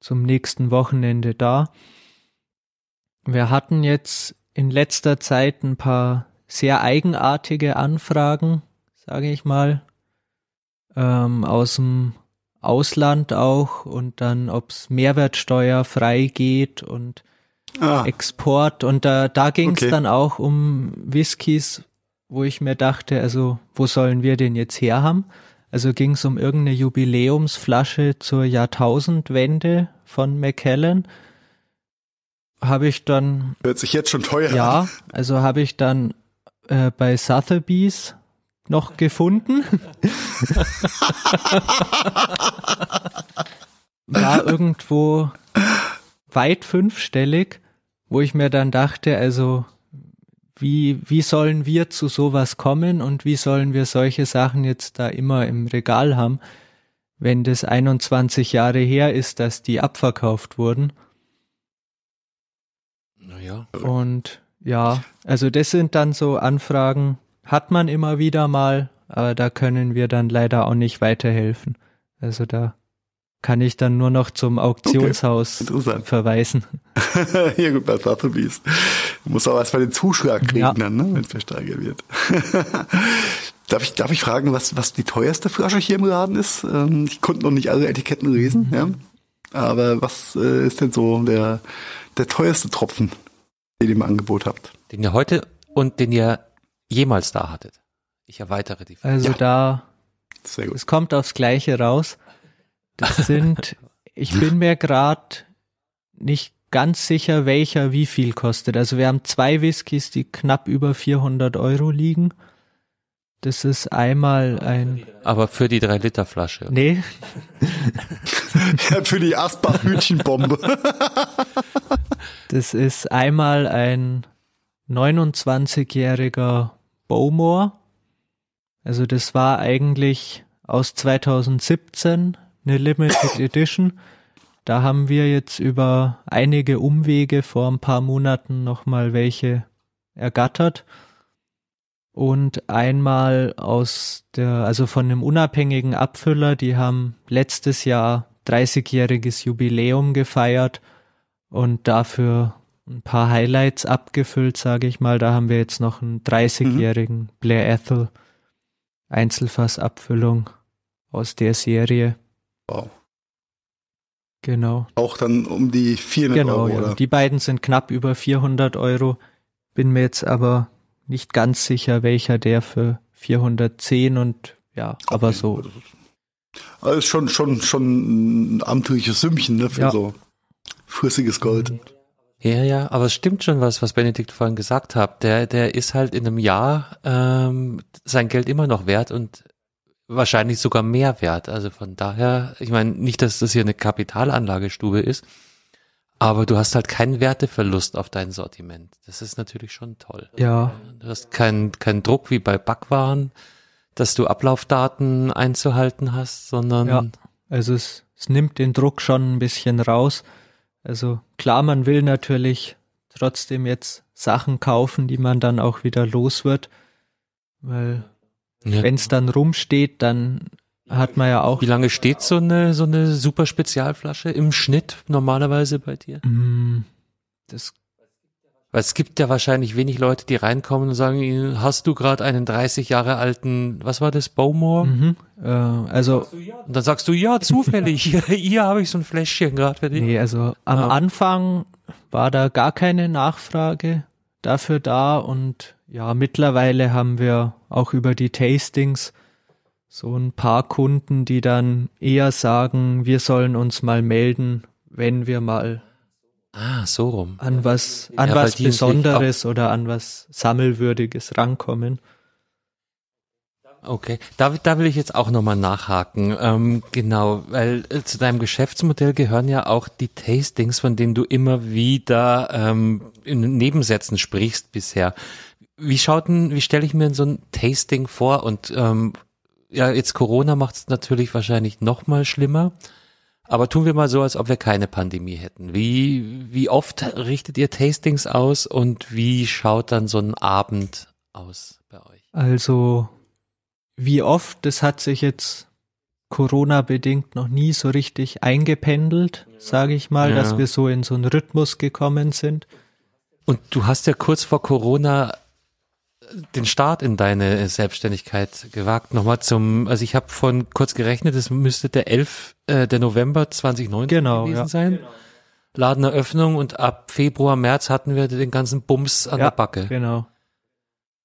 zum nächsten Wochenende da. Wir hatten jetzt in letzter Zeit ein paar sehr eigenartige Anfragen, sage ich mal, ähm, aus dem Ausland auch und dann, ob es Mehrwertsteuer frei geht und ah. Export. Und da, da ging es okay. dann auch um Whiskys, wo ich mir dachte, also wo sollen wir den jetzt her haben? Also ging es um irgendeine Jubiläumsflasche zur Jahrtausendwende von Macallan. Habe ich dann. Hört sich jetzt schon teuer ja, an. Ja, also habe ich dann äh, bei Sotheby's noch gefunden. War irgendwo weit fünfstellig, wo ich mir dann dachte, also wie, wie sollen wir zu sowas kommen und wie sollen wir solche Sachen jetzt da immer im Regal haben, wenn das 21 Jahre her ist, dass die abverkauft wurden. Naja. Und ja, also das sind dann so Anfragen, hat man immer wieder mal, aber da können wir dann leider auch nicht weiterhelfen. Also da kann ich dann nur noch zum Auktionshaus okay, verweisen. ja gut, bei Sotheby's. Du musst auch erstmal den Zuschlag kriegen ja. dann, ne, wenn es versteigert wird. darf, ich, darf ich fragen, was, was die teuerste Flasche hier im Laden ist? Ähm, ich konnte noch nicht alle Etiketten lesen, mhm. ja. Aber was äh, ist denn so der, der teuerste Tropfen, den ihr im Angebot habt? Den ihr heute und den ihr jemals da hattet? Ich erweitere die Frage. Also ja. da, es kommt aufs Gleiche raus. Das sind, ich bin mir gerade nicht ganz sicher, welcher wie viel kostet. Also wir haben zwei Whiskys, die knapp über 400 Euro liegen. Das ist einmal ein. Aber für die 3 Liter Flasche. Nee. ja, für die Asbach-Hütchenbombe. das ist einmal ein 29-jähriger Bowmore Also das war eigentlich aus 2017 eine Limited Edition. Da haben wir jetzt über einige Umwege vor ein paar Monaten nochmal welche ergattert. Und einmal aus der, also von einem unabhängigen Abfüller, die haben letztes Jahr 30-jähriges Jubiläum gefeiert und dafür ein paar Highlights abgefüllt, sage ich mal. Da haben wir jetzt noch einen 30-jährigen mhm. Blair Ethel Einzelfassabfüllung aus der Serie. Wow. Genau. Auch dann um die 400 genau, Euro, ja. oder? Die beiden sind knapp über 400 Euro. Bin mir jetzt aber nicht ganz sicher, welcher der für 410 und ja, okay. aber so. Also ist schon, schon, schon ein amtliches Sümmchen, ne, für ja. so flüssiges Gold. Ja, ja, aber es stimmt schon was, was Benedikt vorhin gesagt hat. Der, der ist halt in einem Jahr ähm, sein Geld immer noch wert und wahrscheinlich sogar mehr wert. Also von daher, ich meine, nicht, dass das hier eine Kapitalanlagestube ist, aber du hast halt keinen Werteverlust auf dein Sortiment. Das ist natürlich schon toll. Ja. Du hast keinen keinen Druck wie bei Backwaren, dass du Ablaufdaten einzuhalten hast, sondern. Ja, also es, es nimmt den Druck schon ein bisschen raus. Also klar, man will natürlich trotzdem jetzt Sachen kaufen, die man dann auch wieder los wird, weil ja. wenn es dann rumsteht, dann hat man ja auch. Wie lange steht so eine so eine super Spezialflasche im Schnitt normalerweise bei dir? Mm, das weil es gibt ja wahrscheinlich wenig Leute, die reinkommen und sagen, hast du gerade einen 30 Jahre alten, was war das, Bowmore? Mhm, äh, also und dann sagst du, ja, zufällig, hier, hier habe ich so ein Fläschchen gerade für dich. Nee, also am ja. Anfang war da gar keine Nachfrage dafür da und ja, mittlerweile haben wir auch über die Tastings so ein paar Kunden, die dann eher sagen, wir sollen uns mal melden, wenn wir mal Ah, so rum. An was, an ja, was Besonderes oder an was Sammelwürdiges rankommen. Okay, da, da will ich jetzt auch nochmal nachhaken. Ähm, genau, weil äh, zu deinem Geschäftsmodell gehören ja auch die Tastings, von denen du immer wieder ähm, in Nebensätzen sprichst bisher. Wie schaut denn, wie stelle ich mir so ein Tasting vor? Und ähm, ja, jetzt Corona macht es natürlich wahrscheinlich nochmal schlimmer. Aber tun wir mal so, als ob wir keine Pandemie hätten. Wie, wie oft richtet ihr Tastings aus und wie schaut dann so ein Abend aus bei euch? Also, wie oft, das hat sich jetzt Corona-bedingt noch nie so richtig eingependelt, sage ich mal, ja. dass wir so in so einen Rhythmus gekommen sind. Und du hast ja kurz vor Corona den Start in deine Selbstständigkeit gewagt. Nochmal zum, also ich habe von kurz gerechnet, es müsste der 11. Äh, der November 2019 genau, gewesen ja. sein. Genau. Ladeneröffnung und ab Februar, März hatten wir den ganzen Bums an ja, der Backe. Genau.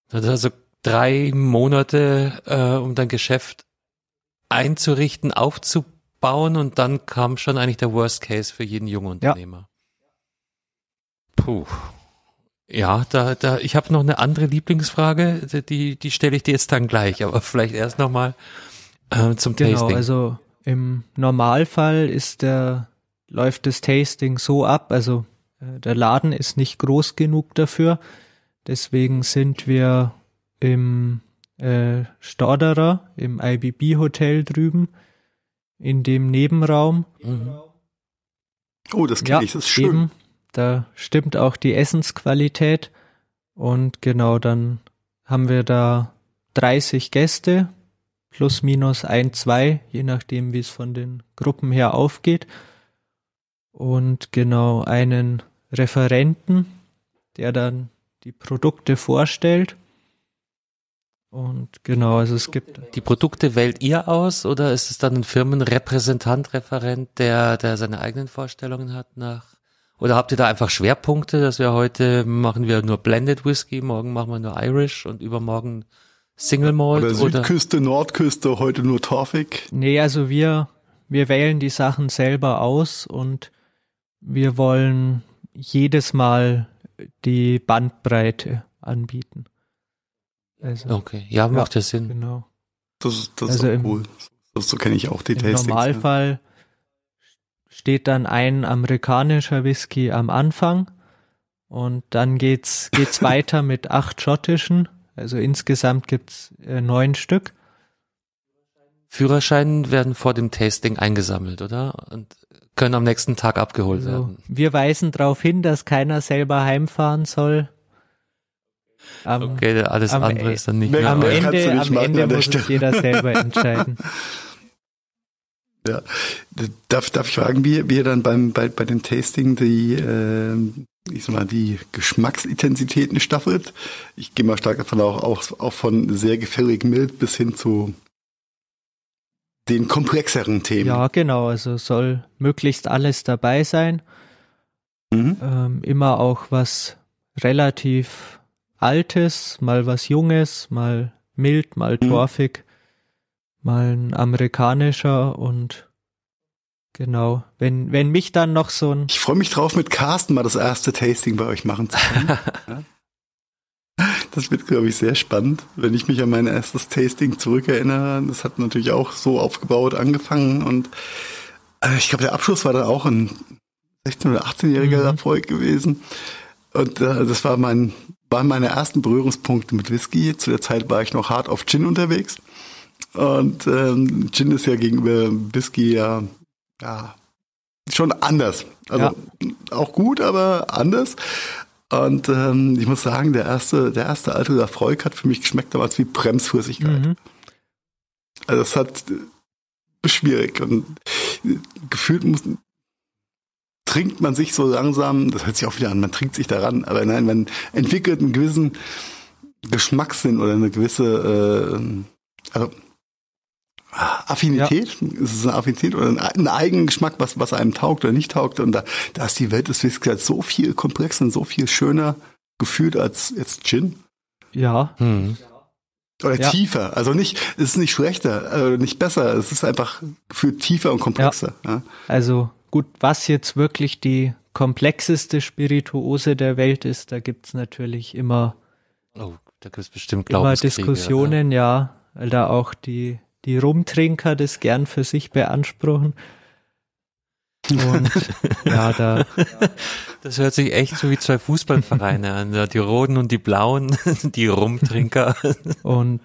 Das ist also drei Monate, äh, um dein Geschäft einzurichten, aufzubauen und dann kam schon eigentlich der Worst Case für jeden jungen Unternehmer. Ja. Puh. Ja, da, da, ich habe noch eine andere Lieblingsfrage, die, die stelle ich dir jetzt dann gleich, aber vielleicht erst nochmal äh, zum genau, Tasting. Also im Normalfall ist der, läuft das Tasting so ab, also äh, der Laden ist nicht groß genug dafür, deswegen sind wir im äh, Storderer, im IBB Hotel drüben, in dem Nebenraum. Mhm. Oh, das kenne ja, ich, das ist schön. Eben, da stimmt auch die Essensqualität. Und genau, dann haben wir da 30 Gäste, plus minus ein, zwei, je nachdem, wie es von den Gruppen her aufgeht. Und genau einen Referenten, der dann die Produkte vorstellt. Und genau, also es gibt. Die Produkte wählt ihr aus oder ist es dann ein Firmenrepräsentant, Referent, der, der seine eigenen Vorstellungen hat nach oder habt ihr da einfach Schwerpunkte, dass wir heute machen wir nur Blended Whisky, morgen machen wir nur Irish und übermorgen Single Malt? Oder Südküste, oder? Nordküste, heute nur Torfig? Nee, also wir, wir wählen die Sachen selber aus und wir wollen jedes Mal die Bandbreite anbieten. Also, okay, ja, macht ja, Sinn. Genau. Das, das also ist auch cool. So, so kenne ich auch die Im Tastings. Im Normalfall steht dann ein amerikanischer Whisky am Anfang und dann geht's geht's weiter mit acht schottischen. Also insgesamt gibt's äh, neun Stück. Führerscheine werden vor dem Tasting eingesammelt, oder? Und können am nächsten Tag abgeholt Also, werden. wir weisen darauf hin, dass keiner selber heimfahren soll. Am, Okay, alles am andere E- ist dann nicht Am mehr. am Ende, am Ende muss es jeder selber entscheiden. Ja. Darf, darf ich fragen, wie, wie ihr dann beim, bei, bei dem Tasting die, äh, ich sag mal, die Geschmacksintensitäten staffelt? Ich gehe mal stark davon auch, auch, auch von sehr gefällig mild bis hin zu den komplexeren Themen. Ja, genau. Also soll möglichst alles dabei sein. Mhm. Ähm, immer auch was relativ Altes, mal was Junges, mal mild, mal Mhm. torfig, mal ein amerikanischer und genau. Wenn, wenn mich dann noch so ein Ich freue mich drauf, mit Carsten mal das erste Tasting bei euch machen zu können. Das wird, glaube ich, sehr spannend, wenn ich mich an mein erstes Tasting zurückerinnere. Das hat natürlich auch so aufgebaut angefangen und äh, ich glaube, der Abschluss war dann auch ein 16- oder 18-jähriger Mhm. Erfolg gewesen. Und äh, das war mein, waren meine ersten Berührungspunkte mit Whisky. Zu der Zeit war ich noch hart auf Gin unterwegs. Und ähm, Gin ist ja gegenüber Whisky ja, ja schon anders. Also Ja. auch gut, aber anders. Und ähm, ich muss sagen, der erste, der erste alte Erfolg hat für mich geschmeckt damals wie Bremsflüssigkeit. Mhm. Also es hat äh, schwierig und äh, gefühlt muss, trinkt man sich so langsam, das hört sich auch wieder an, man trinkt sich daran, aber nein, man entwickelt einen gewissen Geschmackssinn oder eine gewisse äh, also Affinität, ist es eine Affinität oder ein, ein eigenen Geschmack, was, was einem taugt oder nicht taugt. Und da, da ist die Welt des Whiskys so viel komplexer und so viel schöner gefühlt als jetzt Gin. Ja, Hm. Oder Ja. tiefer. Also nicht, es ist nicht schlechter, äh, nicht besser. Es ist einfach gefühlt tiefer und komplexer. Ja. also gut, was jetzt wirklich die komplexeste Spirituose der Welt ist, da gibt's natürlich immer, Oh, da gibt es bestimmt immer Glaubenskriege. Diskussionen, ja, weil da auch die, die Rumtrinker das gern für sich beanspruchen. Und ja, da? Das hört sich echt so wie zwei Fußballvereine an. Ja, Die Roten und die Blauen, die Rumtrinker. und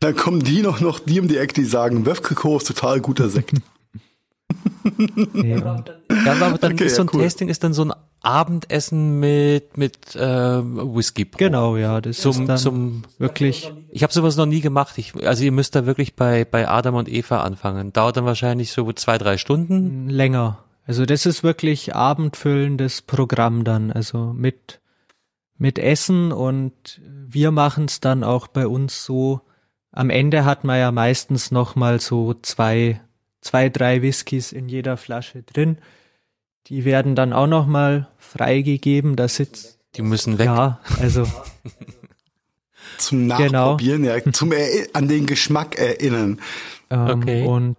Dann kommen die noch, noch die um die Ecke, die sagen, Wöfkelko ist total guter Sekt. nee, und Ja, aber dann Okay, ist so ein ja, cool. Tasting ist dann so ein Abendessen mit mit äh, Whisky. genau, ja, das Zum ist dann zum wirklich, ich habe sowas noch nie gemacht. Ich, also ihr müsst da wirklich bei bei Adam und Eva anfangen. Dauert dann wahrscheinlich so zwei drei Stunden. länger. Also das ist wirklich abendfüllendes Programm dann, also mit mit Essen und wir machen es dann auch bei uns so. Am Ende hat man ja meistens noch mal so zwei zwei drei Whiskys in jeder Flasche drin. Die werden dann auch noch mal freigegeben. Da sitzt Die müssen weg. ja, also Zum Genau. Nachprobieren, ja, zum Eri- an den Geschmack erinnern. Ähm, Okay. Und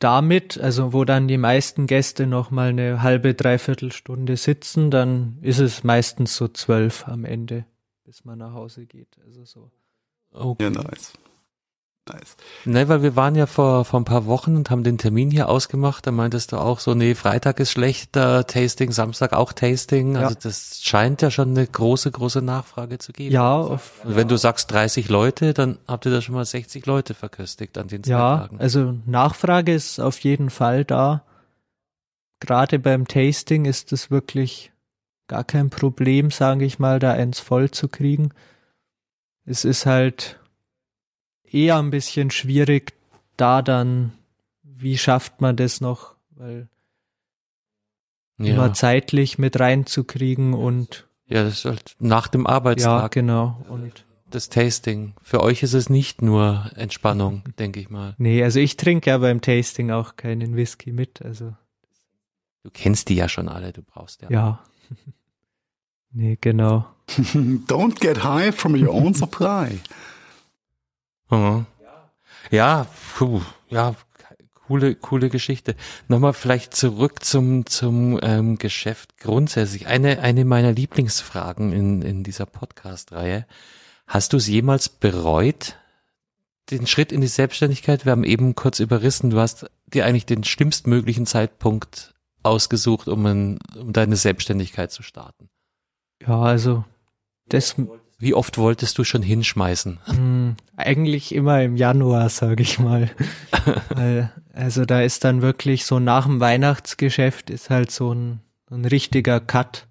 damit, also wo dann die meisten Gäste noch mal eine halbe, dreiviertel Stunde sitzen, dann ist es meistens so zwölf am Ende, bis man nach Hause geht. Also so. Oh. Ja, nice. Nice. Ne, weil wir waren ja vor, vor ein paar Wochen und haben den Termin hier ausgemacht. Da meintest du auch so, nee, Freitag ist schlechter Tasting, Samstag auch Tasting. Also Ja. das scheint ja schon eine große, große Nachfrage zu geben. Ja, auf, Und wenn du sagst 30 Leute, dann habt ihr da schon mal 60 Leute verköstigt an den zwei ja, Tagen. also Nachfrage ist auf jeden Fall da. Gerade beim Tasting ist es wirklich gar kein Problem, sage ich mal, da eins voll zu kriegen. Es ist halt eher ein bisschen schwierig, da dann, wie schafft man das noch, weil ja. immer zeitlich mit reinzukriegen und ja, das ist halt nach dem ja, Arbeitstag genau. Und das Tasting. Für euch ist es nicht nur Entspannung, denke ich mal. nee, also ich trinke ja beim Tasting auch keinen Whisky mit, also Du kennst die ja schon alle, du brauchst ja. ja. nee, genau. Don't get high from your own supply. Mhm. Ja, puh, ja, coole, coole Geschichte. Nochmal vielleicht zurück zum, zum ähm, Geschäft grundsätzlich. Eine, eine meiner Lieblingsfragen in, in dieser Podcast-Reihe. Hast du es jemals bereut, den Schritt in die Selbstständigkeit? Wir haben eben kurz überrissen, du hast dir eigentlich den schlimmstmöglichen Zeitpunkt ausgesucht, um, ein, um deine Selbstständigkeit zu starten. Ja, also das Wie oft wolltest du schon hinschmeißen? Hm, eigentlich immer im Januar, sage ich mal. also da ist dann wirklich so nach dem Weihnachtsgeschäft ist halt so ein, ein richtiger Cut.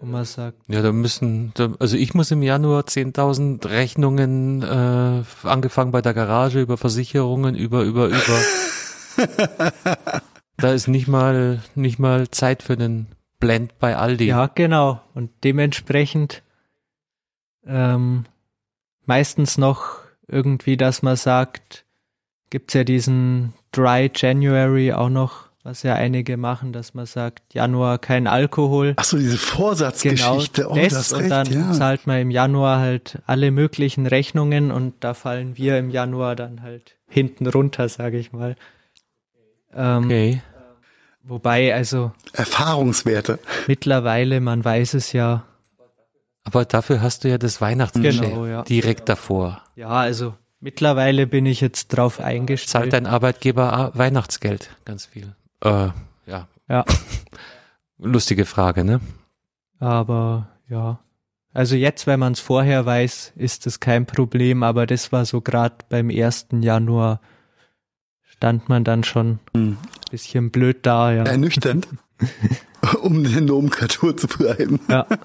Wo man sagt. Ja, da müssen, da, also ich muss im Januar 10.000 Rechnungen, äh, angefangen bei der Garage, über Versicherungen, über, über, über. da ist nicht mal, nicht mal Zeit für einen Blend bei Aldi. Ja, genau. Und dementsprechend ähm, meistens noch irgendwie, dass man sagt, gibt's ja diesen Dry January auch noch, was ja einige machen, dass man sagt, Januar kein Alkohol. Ach so, diese Vorsatzgeschichte. Genau, oh, das, das und recht, dann ja. zahlt man im Januar halt alle möglichen Rechnungen und da fallen wir im Januar dann halt hinten runter, sage ich mal. Ähm, okay. Wobei, also. Erfahrungswerte. Mittlerweile, man weiß es ja, aber dafür hast du ja das Weihnachtsgeschäft genau, ja. direkt davor. Ja, also mittlerweile bin ich jetzt drauf eingestellt. Zahlt dein Arbeitgeber Weihnachtsgeld ganz viel? Äh, ja. Ja. Lustige Frage, ne? Aber ja. Also jetzt, wenn man es vorher weiß, ist das kein Problem, aber das war so gerade beim 1. Januar stand man dann schon hm. bisschen blöd da, ja. Ernüchternd, um eine Nomenklatur zu bleiben. Ja.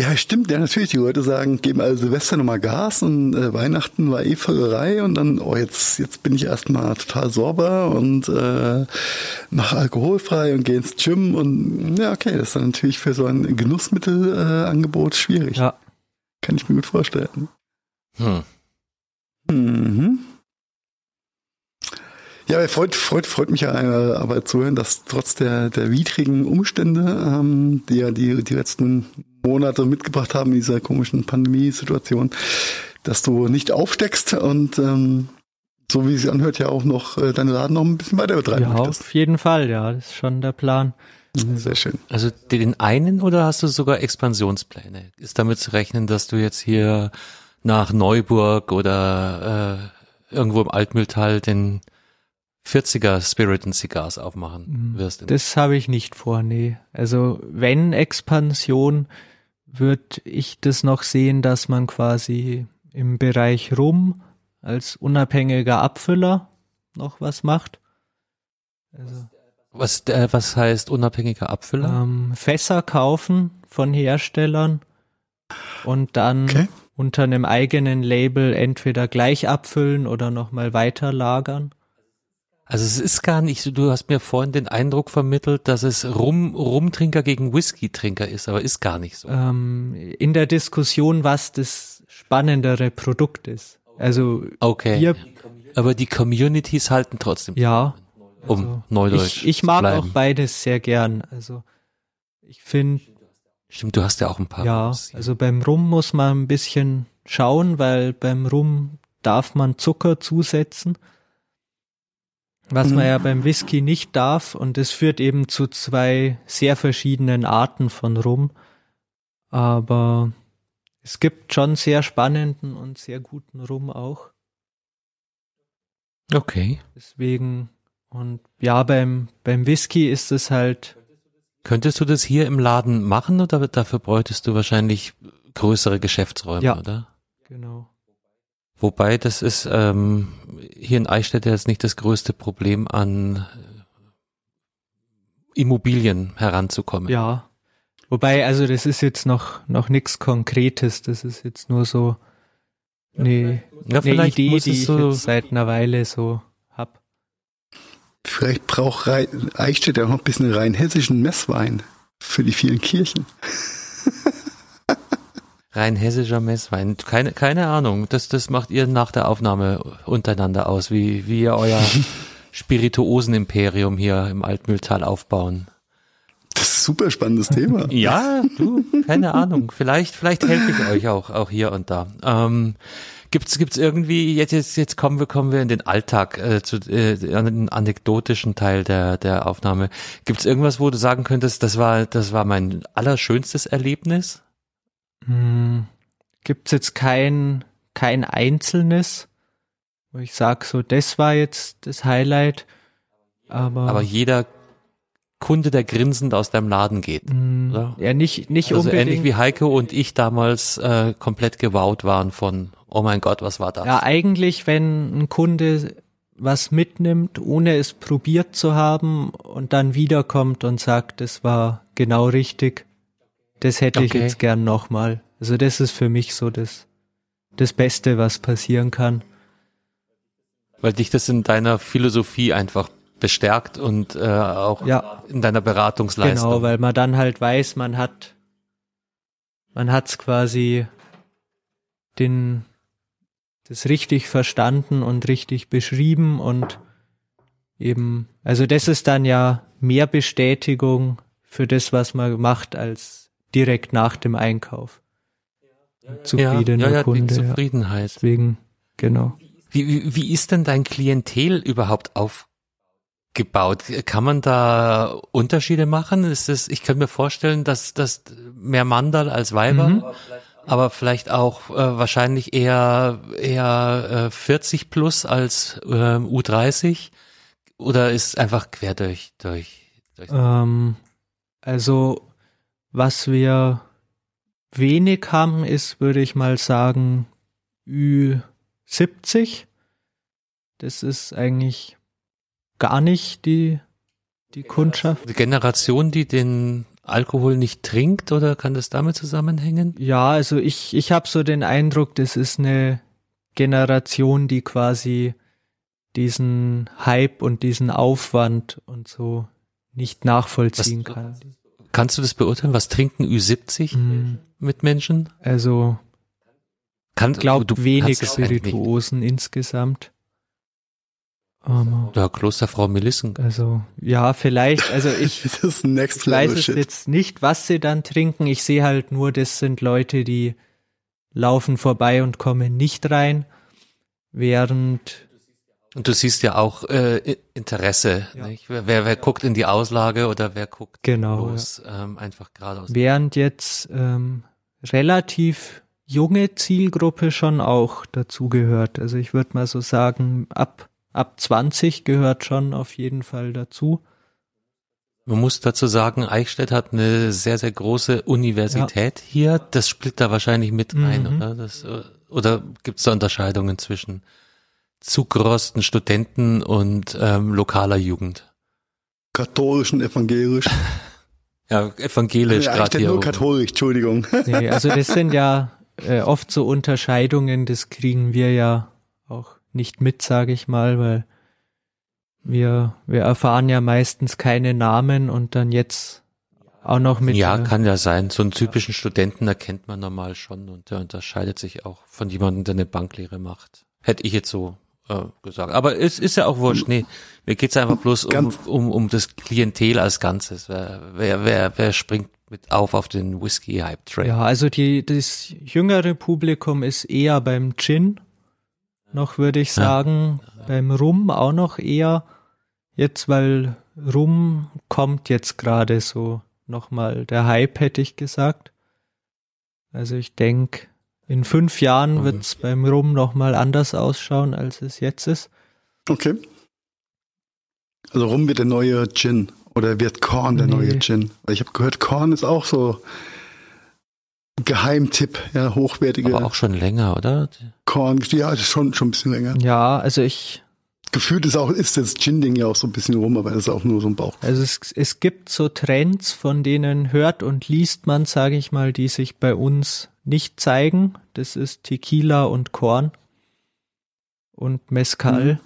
Ja, stimmt. Ja, natürlich. Die Leute sagen, geben also Silvester nochmal Gas und äh, Weihnachten war eh Völlerei und dann, oh, jetzt, jetzt bin ich erstmal total sauber und äh, mache alkoholfrei und gehe ins Gym und ja, okay, das ist dann natürlich für so ein Genussmittelangebot äh, schwierig. Ja. Kann ich mir gut vorstellen. Hm. Mhm. Ja, freut, freut, freut mich ja äh, aber zu hören, dass trotz der, der widrigen Umstände, ähm, die ja die, die letzten Monate mitgebracht haben in dieser komischen Pandemiesituation, dass du nicht aufsteckst und ähm, so wie es sich anhört, ja auch noch äh, deine Laden noch ein bisschen weiter betreiben ja, möchtest. Auf jeden Fall, ja, das ist schon der Plan. Sehr schön. Also den einen oder hast du sogar Expansionspläne? Ist damit zu rechnen, dass du jetzt hier nach Neuburg oder äh, irgendwo im Altmühltal den 40er Spirit and Cigars aufmachen mhm. wirst. Das habe ich nicht vor, nee. Also wenn Expansion, würde ich das noch sehen, dass man quasi im Bereich Rum als unabhängiger Abfüller noch was macht. Also, was, äh, was heißt unabhängiger Abfüller? Ähm, Fässer kaufen von Herstellern und dann okay. unter einem eigenen Label entweder gleich abfüllen oder nochmal weiter lagern. Also es ist gar nicht so, du hast mir vorhin den Eindruck vermittelt, dass es Rum, Rumtrinker gegen Whisky-Trinker ist, aber ist gar nicht so. Ähm, in der Diskussion, was das spannendere Produkt ist. Also okay. Wir, aber die Communities halten trotzdem. Ja. Um also, Neudeutsch. Ich, ich mag auch beides sehr gern. Also ich finde. Stimmt, du hast ja auch ein paar. Ja, Rums, also beim Rum muss man ein bisschen schauen, weil beim Rum darf man Zucker zusetzen was man ja mhm. beim Whisky nicht darf. Und es führt eben zu zwei sehr verschiedenen Arten von Rum. Aber es gibt schon sehr spannenden und sehr guten Rum auch. Okay. Deswegen, und ja, beim, beim Whisky ist es halt. Könntest du das hier im Laden machen oder dafür bräuchtest du wahrscheinlich größere Geschäftsräume, ja, oder? Genau. Wobei das ist ähm, hier in Eichstätte jetzt nicht das größte Problem an Immobilien heranzukommen. Ja. Wobei, also das ist jetzt noch noch nichts Konkretes. Das ist jetzt nur so eine, ja, eine Idee, die ich so jetzt seit einer Weile so hab. Vielleicht braucht Eichstätte auch noch ein bisschen rein hessischen Messwein für die vielen Kirchen. Rein hessischer Messwein. Keine, keine Ahnung. Das, das macht ihr nach der Aufnahme untereinander aus, wie, wie ihr euer Spirituosenimperium hier im Altmühltal aufbauen. Das ist ein super spannendes Thema. ja, du, keine Ahnung. Vielleicht, vielleicht helfe ich euch auch, auch hier und da. Ähm, Gibt's gibt's irgendwie jetzt jetzt jetzt kommen wir kommen wir in den Alltag äh, zu äh, an den anekdotischen Teil der der Aufnahme. Gibt's irgendwas, wo du sagen könntest, das war das war mein allerschönstes Erlebnis? Hm, gibt's jetzt kein, kein einzelnes, wo ich sag so, das war jetzt das Highlight, aber. Aber jeder Kunde, der grinsend aus deinem Laden geht. Mm, oder? Ja, nicht, nicht also unbedingt. ähnlich wie Heike und ich damals äh, komplett gewowt waren von, oh mein Gott, was war das? Ja, eigentlich, wenn ein Kunde was mitnimmt, ohne es probiert zu haben und dann wiederkommt und sagt, es war genau richtig, das hätte okay. ich jetzt gern nochmal. Also das ist für mich so das, das Beste, was passieren kann. Weil dich das in deiner Philosophie einfach bestärkt und äh, auch ja. in deiner Beratungsleistung. Genau, weil man dann halt weiß, man hat man hat's quasi den das richtig verstanden und richtig beschrieben und eben, also das ist dann ja mehr Bestätigung für das, was man macht, als direkt nach dem Einkauf. Zufriedener ja, ja, ja, Kunde. Die Zufriedenheit. Ja. Deswegen, genau. Wie, wie, wie ist denn dein Klientel überhaupt aufgebaut? Kann man da Unterschiede machen? Ist es, ich könnte mir vorstellen, dass, dass mehr Mandal als Weiber, mhm. aber vielleicht auch äh, wahrscheinlich eher, eher äh, 40 plus als äh, U30? Oder ist es einfach quer durch, durch, durch? Ähm, also, was wir wenig haben, ist, würde ich mal sagen, Ü70. Das ist eigentlich gar nicht die, die Kundschaft. Die Generation, die den Alkohol nicht trinkt, oder kann das damit zusammenhängen? Ja, also ich, ich habe so den Eindruck, das ist eine Generation, die quasi diesen Hype und diesen Aufwand und so nicht nachvollziehen Was, kann. Kannst du das beurteilen? Was trinken Ü70 mm. mit Menschen? Also, kann, glaub, du wenig Spirituosen insgesamt. Um, ja, Klosterfrau Melissen. Also, ja, vielleicht, also ich, das ist next ich weiß es jetzt nicht, was sie dann trinken. Ich sehe halt nur, das sind Leute, die laufen vorbei und kommen nicht rein, während und du siehst ja auch äh, Interesse. Ja. Nicht? Wer, wer, wer guckt in die Auslage oder wer guckt genau, los, ja. ähm, einfach geradeaus. Während jetzt ähm, relativ junge Zielgruppe schon auch dazugehört. Also ich würde mal so sagen, ab, ab 20 gehört schon auf jeden Fall dazu. Man muss dazu sagen, Eichstätt hat eine sehr, sehr große Universität hier. Das spielt da wahrscheinlich mit rein, mhm. oder? Das, äh, oder gibt es da Unterscheidungen zwischen zugrosten Studenten und ähm, lokaler Jugend. Katholisch und evangelisch. ja, evangelisch ja, gerade hier. Nur katholisch, Entschuldigung. Nee, also das sind ja äh, oft so Unterscheidungen, das kriegen wir ja auch nicht mit, sage ich mal, weil wir, wir erfahren ja meistens keine Namen und dann jetzt auch noch mit. Ja, kann ja sein. So einen typischen Studenten erkennt man normal schon und der unterscheidet sich auch von jemandem, der eine Banklehre macht. Hätte ich jetzt so äh, gesagt. Aber es ist ja auch wurscht. Nee, mir geht's einfach bloß um, um, um das Klientel als Ganzes. Wer, wer, wer, wer springt mit auf auf den Whisky-Hype-Train? Ja, also die, das jüngere Publikum ist eher beim Gin noch, würde ich sagen. Ja. Beim Rum auch noch eher. Jetzt, weil Rum kommt jetzt gerade so nochmal der Hype, hätte ich gesagt. Also ich denke, in fünf Jahren mhm. wird es beim Rum nochmal anders ausschauen, als es jetzt ist. Okay. Also Rum wird der neue Gin oder wird Korn der nee. neue Gin? Weil ich habe gehört, Korn ist auch so Geheimtipp, ja, hochwertige. Aber auch schon länger, oder? Korn, ja, das ist schon, schon ein bisschen länger. Ja, also ich. Gefühlt ist auch, ist das Gin-Ding ja auch so ein bisschen rum, aber das ist auch nur so ein Bauch. Also es, es gibt so Trends, von denen hört und liest man, sage ich mal, die sich bei uns nicht zeigen. Das ist Tequila und Korn und Mezcal. Mhm.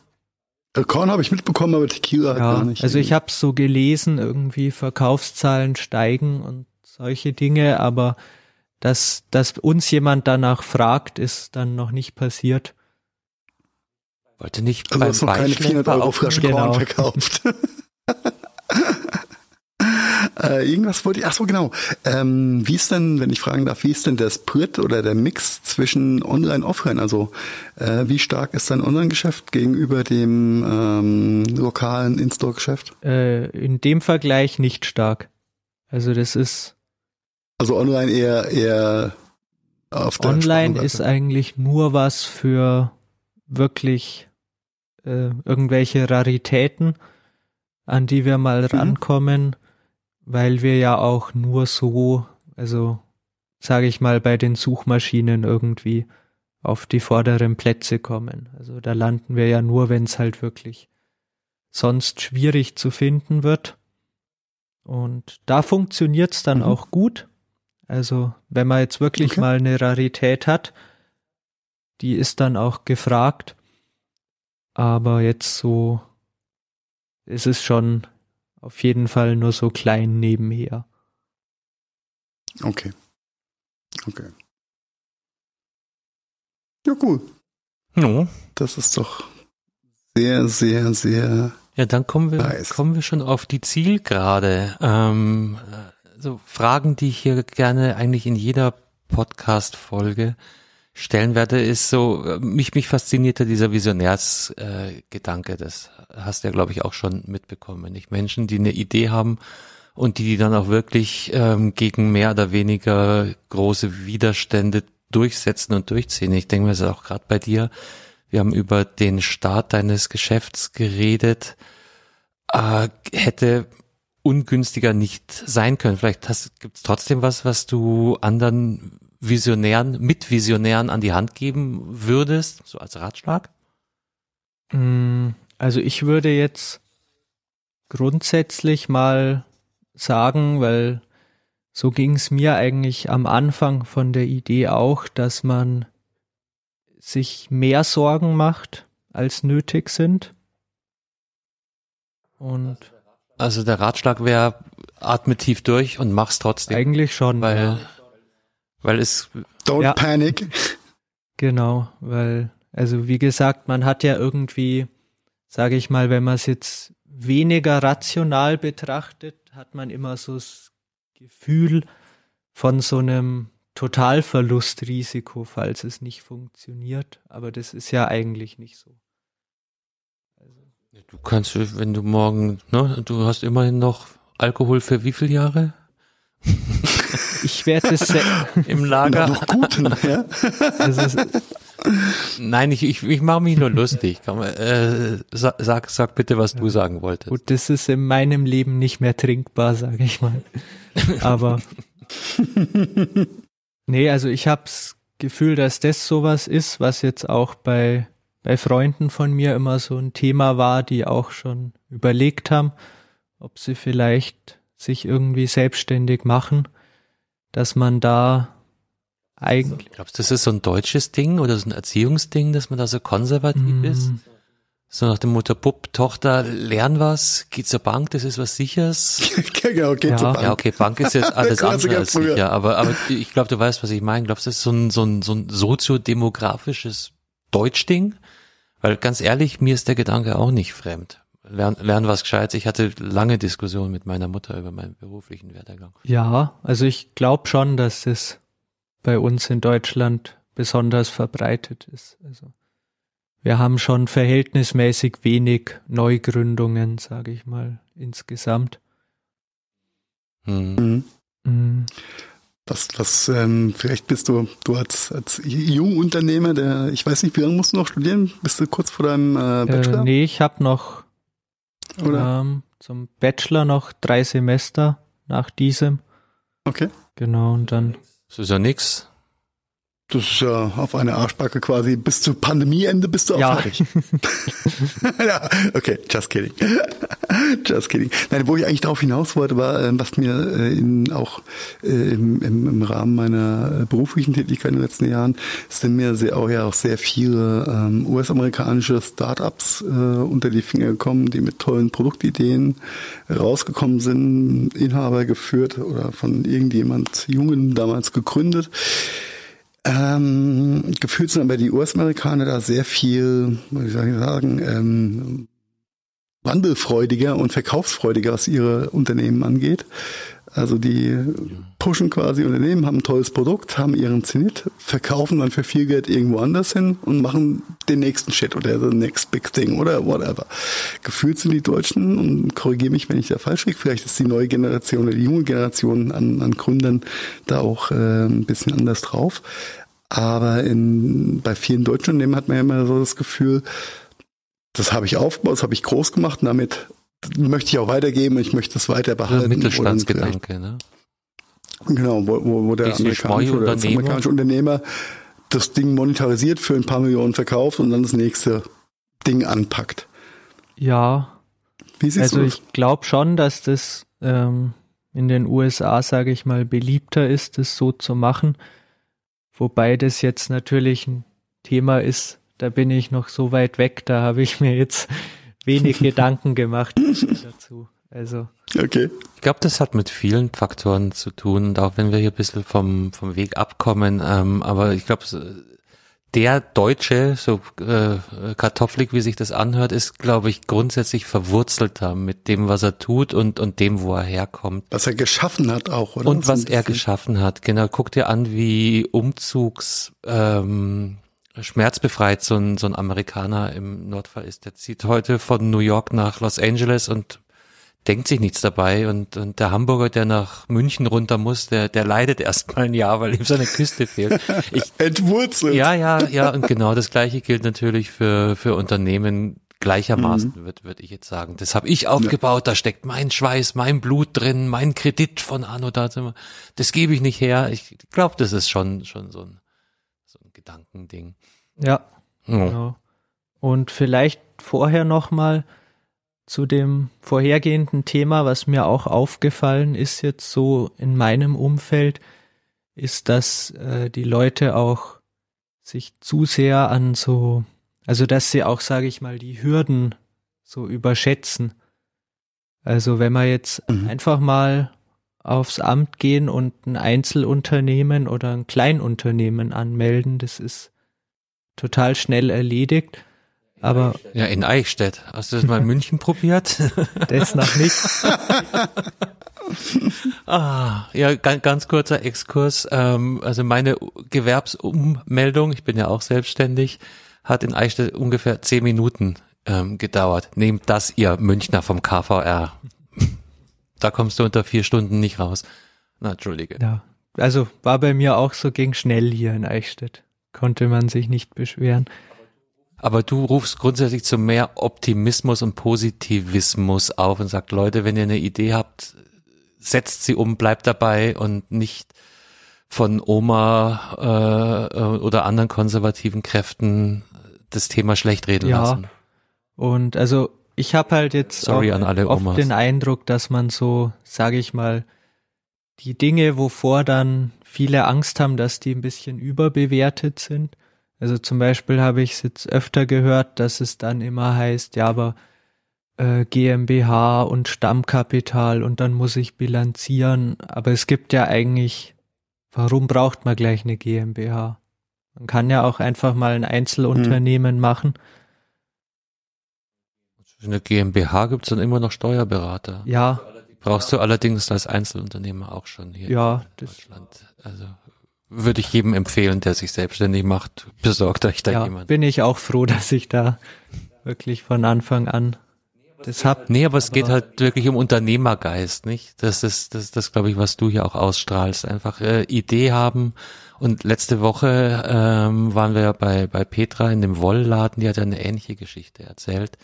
Äh, Korn habe ich mitbekommen, aber Tequila ja, gar nicht. Also ich habe so gelesen, irgendwie Verkaufszahlen steigen und solche Dinge, aber dass, dass uns jemand danach fragt, ist dann noch nicht passiert. Wollte nicht also beim noch keine 400 Euro Flasche Korn genau. verkauft. Äh, irgendwas wollte ich, ach so genau. Ähm, wie ist denn, wenn ich fragen darf, wie ist denn der Sprit oder der Mix zwischen Online und Offline? Also äh, wie stark ist dein Online-Geschäft gegenüber dem ähm, lokalen In-Store-Geschäft? Äh, in dem Vergleich nicht stark. Also das ist also online eher eher auf der Online ist eigentlich nur was für wirklich äh, irgendwelche Raritäten, an die wir mal mhm. rankommen. Weil wir ja auch nur so, also sage ich mal, bei den Suchmaschinen irgendwie auf die vorderen Plätze kommen. Also da landen wir ja nur, wenn es halt wirklich sonst schwierig zu finden wird. Und da funktioniert's dann mhm. auch gut. Also wenn man jetzt wirklich okay. mal eine Rarität hat, die ist dann auch gefragt. Aber jetzt so ist es schon auf jeden Fall nur so klein nebenher. Okay. Okay. Ja, cool. No. Das ist doch sehr, sehr, sehr. Ja, dann kommen wir, nice. kommen wir schon auf die Zielgerade. Ähm, so Fragen, die ich hier gerne eigentlich in jeder Podcast-Folge stellen werde, ist so, mich, mich faszinierte dieser Visionärsgedanke, äh, das hast du ja, glaube ich, auch schon mitbekommen. Nicht Menschen, die eine Idee haben und die die dann auch wirklich ähm, gegen mehr oder weniger große Widerstände durchsetzen und durchziehen. Ich denke mir, das ist auch gerade bei dir. Wir haben über den Start deines Geschäfts geredet. Äh, hätte ungünstiger nicht sein können. Vielleicht gibt es trotzdem was, was du anderen Visionären, Mitvisionären an die Hand geben würdest, so als Ratschlag? Mm, also ich würde jetzt grundsätzlich mal sagen, weil so ging es mir eigentlich am Anfang von der Idee auch, dass man sich mehr Sorgen macht, als nötig sind. Und also der Ratschlag wäre, atme tief durch und mach's trotzdem. Eigentlich schon, weil, ja. Weil es Don't ja, panic. Genau, weil also wie gesagt, man hat ja irgendwie, sage ich mal, wenn man es jetzt weniger rational betrachtet, hat man immer so das Gefühl von so einem Totalverlustrisiko, falls es nicht funktioniert. Aber das ist ja eigentlich nicht so. Also. Du kannst, wenn du morgen, ne, du hast immerhin noch Alkohol für wie viele Jahre? Ich werde es im Lager. Noch guten, ja? Also, Nein, ich, ich, ich mache mich nur lustig. Komm, äh, sag, sag bitte, was du sagen wolltest. Gut, das ist in meinem Leben nicht mehr trinkbar, sage ich mal. Aber nee, also ich hab's Gefühl, dass das sowas ist, was jetzt auch bei bei Freunden von mir immer so ein Thema war, die auch schon überlegt haben, ob sie vielleicht sich irgendwie selbstständig machen, dass man da eigentlich. Glaubst du, das ist so ein deutsches Ding oder so ein Erziehungsding, dass man da so konservativ mm. ist? So nach dem Motto, Bub, Tochter, lern was, geh zur Bank, das ist was Sichers. genau, geh ja. zur Bank. Ja, okay, Bank ist jetzt alles andere als früher. sicher, aber, aber ich glaube, du weißt, was ich meine. Glaubst du, das ist so ein, so ein, so ein soziodemografisches Deutschding? Weil ganz ehrlich, mir ist der Gedanke auch nicht fremd. Lern, lern was Gescheites. Ich hatte lange Diskussionen mit meiner Mutter über meinen beruflichen Werdegang. Ja, also ich glaube schon, dass es bei uns in Deutschland besonders verbreitet ist. Also wir haben schon verhältnismäßig wenig Neugründungen, sage ich mal, insgesamt. Mhm. Mhm. Was, was, ähm, vielleicht bist du, du als, als Jungunternehmer, der, ich weiß nicht, wie lange musst du noch studieren? Bist du kurz vor deinem äh, Bachelor? Äh, nee, ich habe noch ähm, zum Bachelor noch drei Semester nach diesem. Okay. Genau, und dann das ist ja nix. Das ist ja auf eine Arschbacke quasi bis zu Pandemieende bist du auch ja. fertig. ja, okay, just kidding. just kidding. Nein, wo ich eigentlich darauf hinaus wollte, war, äh, was mir äh, in, auch äh, im, im, im Rahmen meiner beruflichen Tätigkeit in den letzten Jahren sind mir sehr, auch ja auch sehr viele ähm, US-amerikanische Startups äh, unter die Finger gekommen, die mit tollen Produktideen rausgekommen sind, Inhaber geführt oder von irgendjemand Jungen damals gegründet. Ähm, gefühlt sind aber die US-Amerikaner da sehr viel, soll ich sagen, ähm, wandelfreudiger und verkaufsfreudiger, was ihre Unternehmen angeht. Also die pushen quasi Unternehmen, haben ein tolles Produkt, haben ihren Zenit, verkaufen dann für viel Geld irgendwo anders hin und machen den nächsten Shit oder the next big thing oder whatever. Gefühlt sind die Deutschen, und korrigiere mich, wenn ich da falsch liege, vielleicht ist die neue Generation oder die junge Generation an, an Gründern da auch äh, ein bisschen anders drauf. Aber in, bei vielen deutschen Unternehmen hat man ja immer so das Gefühl, das habe ich aufgebaut, das habe ich groß gemacht und damit möchte ich auch weitergeben, ich möchte das weiter behalten. Mittelstandsgedanke, ne? Genau, wo, wo, wo der amerikanische, oder das amerikanische Unternehmer das Ding monetarisiert, für ein paar Millionen verkauft und dann das nächste Ding anpackt. Ja. Wie siehst also du das? ich glaube schon, dass das ähm, in den USA, sage ich mal, beliebter ist, das so zu machen. Wobei das jetzt natürlich ein Thema ist, da bin ich noch so weit weg, da habe ich mir jetzt wenig Gedanken gemacht dazu. Also. Okay. Ich glaube, das hat mit vielen Faktoren zu tun und auch wenn wir hier ein bisschen vom, vom Weg abkommen, ähm, aber ich glaube, der Deutsche, so äh, kartoffelig wie sich das anhört, ist, glaube ich, grundsätzlich verwurzelter mit dem, was er tut und, und dem, wo er herkommt. Was er geschaffen hat auch, oder? Und was er geschaffen hat, genau. Guck dir an, wie Umzugs ähm, schmerzbefreit so ein, so ein Amerikaner im Nordfall ist. Der zieht heute von New York nach Los Angeles und denkt sich nichts dabei und, und der Hamburger, der nach München runter muss, der, der leidet erst mal ein Jahr, weil ihm seine Küste fehlt. Ich, Entwurzelt. Ja, ja, ja, und genau das gleiche gilt natürlich für, für Unternehmen gleichermaßen, mhm. würde würd ich jetzt sagen. Das habe ich aufgebaut, ja. da steckt mein Schweiß, mein Blut drin, mein Kredit von Anno da. Das gebe ich nicht her. Ich glaube, das ist schon, schon so ein Gedankending. Ja, oh. genau. Und vielleicht vorher nochmal mal zu dem vorhergehenden Thema, was mir auch aufgefallen ist jetzt so in meinem Umfeld, ist, dass äh, die Leute auch sich zu sehr an so, also dass sie auch, sage ich mal, die Hürden so überschätzen. Also wenn wir jetzt mhm. einfach mal aufs Amt gehen und ein Einzelunternehmen oder ein Kleinunternehmen anmelden, das ist total schnell erledigt. Aber ja, in Eichstätt. Hast du das mal in München probiert? Das noch nicht. ah, ja, ganz, ganz kurzer Exkurs. Ähm, also meine Gewerbsummeldung, ich bin ja auch selbstständig, hat in Eichstätt ungefähr zehn Minuten ähm, gedauert. Nehmt das ihr Münchner vom KVR. Da kommst du unter vier Stunden nicht raus. Na, entschuldige. Ja, also war bei mir auch so, ging schnell hier in Eichstätt. Konnte man sich nicht beschweren. Aber du rufst grundsätzlich zu mehr Optimismus und Positivismus auf und sagst, Leute, wenn ihr eine Idee habt, setzt sie um, bleibt dabei und nicht von Oma äh, oder anderen konservativen Kräften das Thema schlecht reden ja. lassen. Und also ich habe halt jetzt Sorry an alle oft Omas. den Eindruck, dass man so, sage ich mal, die Dinge, wovor dann viele Angst haben, dass die ein bisschen überbewertet sind, also zum Beispiel habe ich es jetzt öfter gehört, dass es dann immer heißt, ja, aber äh, GmbH und Stammkapital und dann muss ich bilanzieren. Aber es gibt ja eigentlich, warum braucht man gleich eine GmbH? Man kann ja auch einfach mal ein Einzelunternehmen mhm. machen. Für eine GmbH gibt es dann immer noch Steuerberater. Ja. Brauchst du allerdings als Einzelunternehmer auch schon hier ja, in Deutschland. Also würde ich jedem empfehlen, der sich selbstständig macht, besorgt euch da ja, jemand. Bin ich auch froh, dass ich da wirklich von Anfang an das hab. Nee, aber es aber geht halt wirklich um Unternehmergeist, nicht? Das ist das, das glaube ich, was du hier auch ausstrahlst. Einfach äh, Idee haben. Und letzte Woche ähm, waren wir bei bei Petra in dem Wollladen, die hat ja eine ähnliche Geschichte erzählt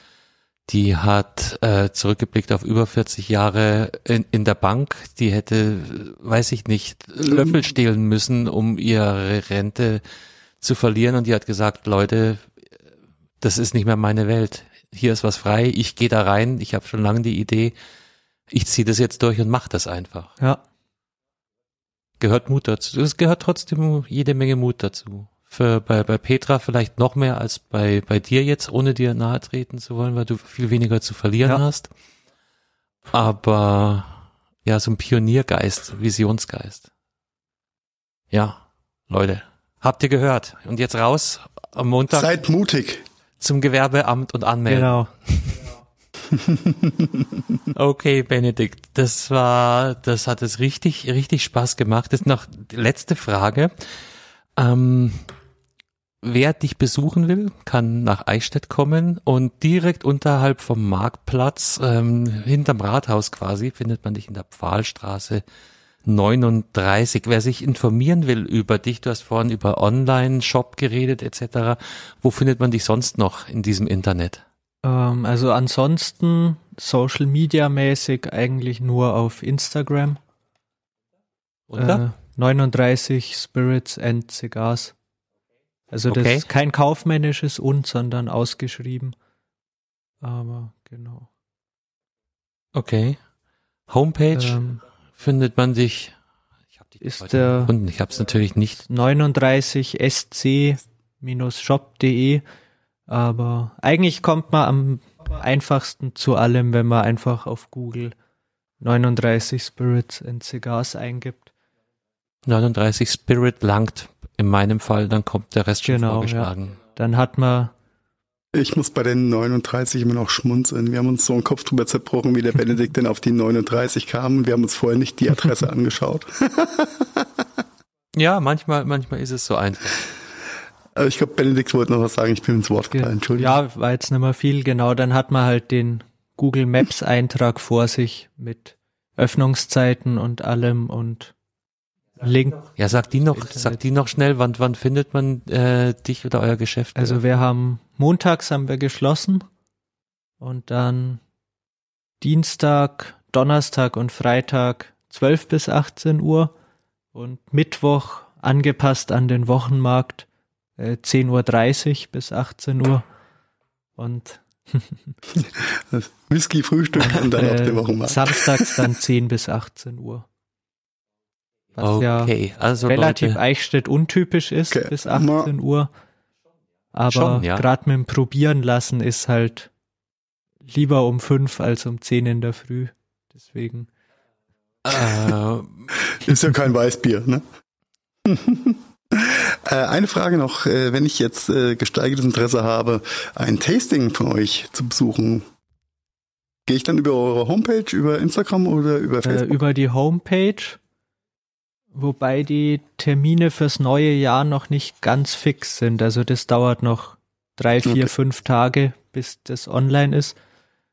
die hat äh, zurückgeblickt auf über 40 Jahre in, in der Bank. Die hätte, weiß ich nicht, Löffel stehlen müssen, um ihre Rente zu verlieren. Und die hat gesagt, Leute, das ist nicht mehr meine Welt. Hier ist was frei. Ich gehe da rein. Ich habe schon lange die Idee. Ich ziehe das jetzt durch und mache das einfach. Ja. Gehört Mut dazu. Es gehört trotzdem jede Menge Mut dazu für bei, bei Petra vielleicht noch mehr als bei, bei dir jetzt, ohne dir nahe treten zu wollen, weil du viel weniger zu verlieren ja. hast. Aber ja, so ein Pioniergeist, Visionsgeist. Ja, Leute, habt ihr gehört? Und jetzt raus am Montag. Seid mutig. Zum Gewerbeamt und anmelden. Genau. okay, Benedikt, das war, das hat es richtig, richtig Spaß gemacht. Das ist noch die letzte Frage. Ähm, Wer dich besuchen will, kann nach Eichstätt kommen und direkt unterhalb vom Marktplatz, ähm, hinterm Rathaus quasi, findet man dich in der Pfahlstraße 39. Wer sich informieren will über dich, du hast vorhin über Online-Shop geredet etc., wo findet man dich sonst noch in diesem Internet? Ähm, also ansonsten Social Media mäßig eigentlich nur auf Instagram. Unter? Äh, 39 Spirits and Cigars. Also das Okay. ist kein kaufmännisches und, sondern ausgeschrieben. Aber genau. Okay. Homepage Ähm, findet man dich. Ich habe dich Ist der- gefunden. Ich habe es natürlich nicht. 39sc-shop.de. Aber eigentlich kommt man am einfachsten zu allem, wenn man einfach auf Google 39 Spirits and Cigars eingibt. 39 Spirit langt in meinem Fall, dann kommt der Rest schon Genau, vorgeschlagen. Dann hat man Ich muss bei den 39 immer noch schmunzeln. Wir haben uns so einen Kopf drüber zerbrochen, wie der Benedikt denn auf die 39 kam. Wir haben uns vorher nicht die Adresse angeschaut. Ja, manchmal, manchmal ist es so einfach. Aber ich glaube, Benedikt wollte noch was sagen. Ich bin ins Wort gefallen. Entschuldigung. Ja, war jetzt nicht mehr viel, genau. Dann hat man halt den Google Maps Eintrag vor sich mit Öffnungszeiten und allem und Link. Ja, sag die noch, Internet. sag die noch schnell, wann, wann findet man äh, dich oder euer Geschäft? Also wir haben montags haben wir geschlossen und dann Dienstag, Donnerstag und Freitag 12 bis 18 Uhr und Mittwoch angepasst an den Wochenmarkt äh, 10.30 Uhr bis 18 Uhr und Whisky Frühstück und dann auf äh, der Wochenmarkt. samstags dann 10 bis 18 Uhr. Was ja okay, also relativ Leute, Eichstätt untypisch ist Okay. bis 18 Uhr. Aber ja. gerade mit dem Probieren lassen ist halt lieber um fünf als um zehn in der Früh. Deswegen. äh, Ist ja kein Weißbier, ne? Äh, Eine Frage noch, äh, wenn ich jetzt äh, gesteigertes Interesse habe, ein Tasting von euch zu besuchen, gehe ich dann über eure Homepage, über Instagram oder über Äh, Facebook? über die Homepage, wobei die Termine fürs neue Jahr noch nicht ganz fix sind. Also das dauert noch drei, vier, Okay. fünf Tage, bis das online ist.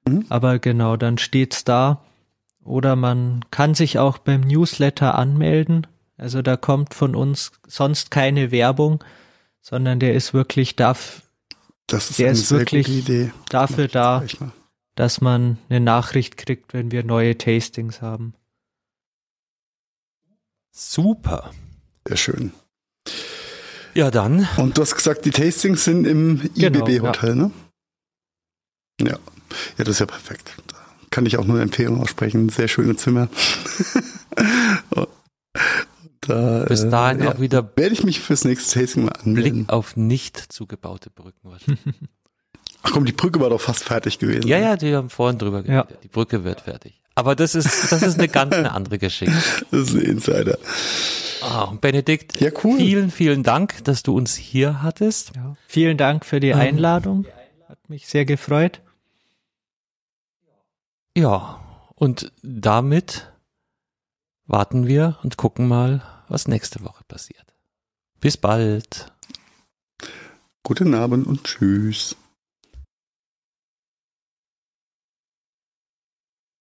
Mhm. Aber genau, dann steht's da. Oder man kann sich auch beim Newsletter anmelden. Also da kommt von uns sonst keine Werbung, sondern der ist wirklich darf, das ist der ist wirklich dafür da, dass man eine Nachricht kriegt, wenn wir neue Tastings haben. Super. Sehr schön. Ja, dann. Und du hast gesagt, die Tastings sind im Genau, IBB-Hotel, ne? Ja. Ja, das ist ja perfekt. Da kann ich auch nur eine Empfehlung aussprechen. Sehr schöne Zimmer. da, Bis äh, dahin ja, auch wieder werde ich mich fürs nächste Tasting mal anmelden. Blick auf nicht zugebaute Brücken. Ach komm, die Brücke war doch fast fertig gewesen. Ja, ja, die haben vorhin drüber Ja. geredet. Die Brücke wird fertig. Aber das ist, das ist eine ganz eine andere Geschichte. Das ist ein Insider. Und Benedikt, Ja, cool. vielen, vielen Dank, dass du uns hier hattest. Ja. Vielen Dank für die Ähm. Einladung. Hat mich sehr gefreut. Ja, und damit warten wir und gucken mal, was nächste Woche passiert. Bis bald. Guten Abend und tschüss.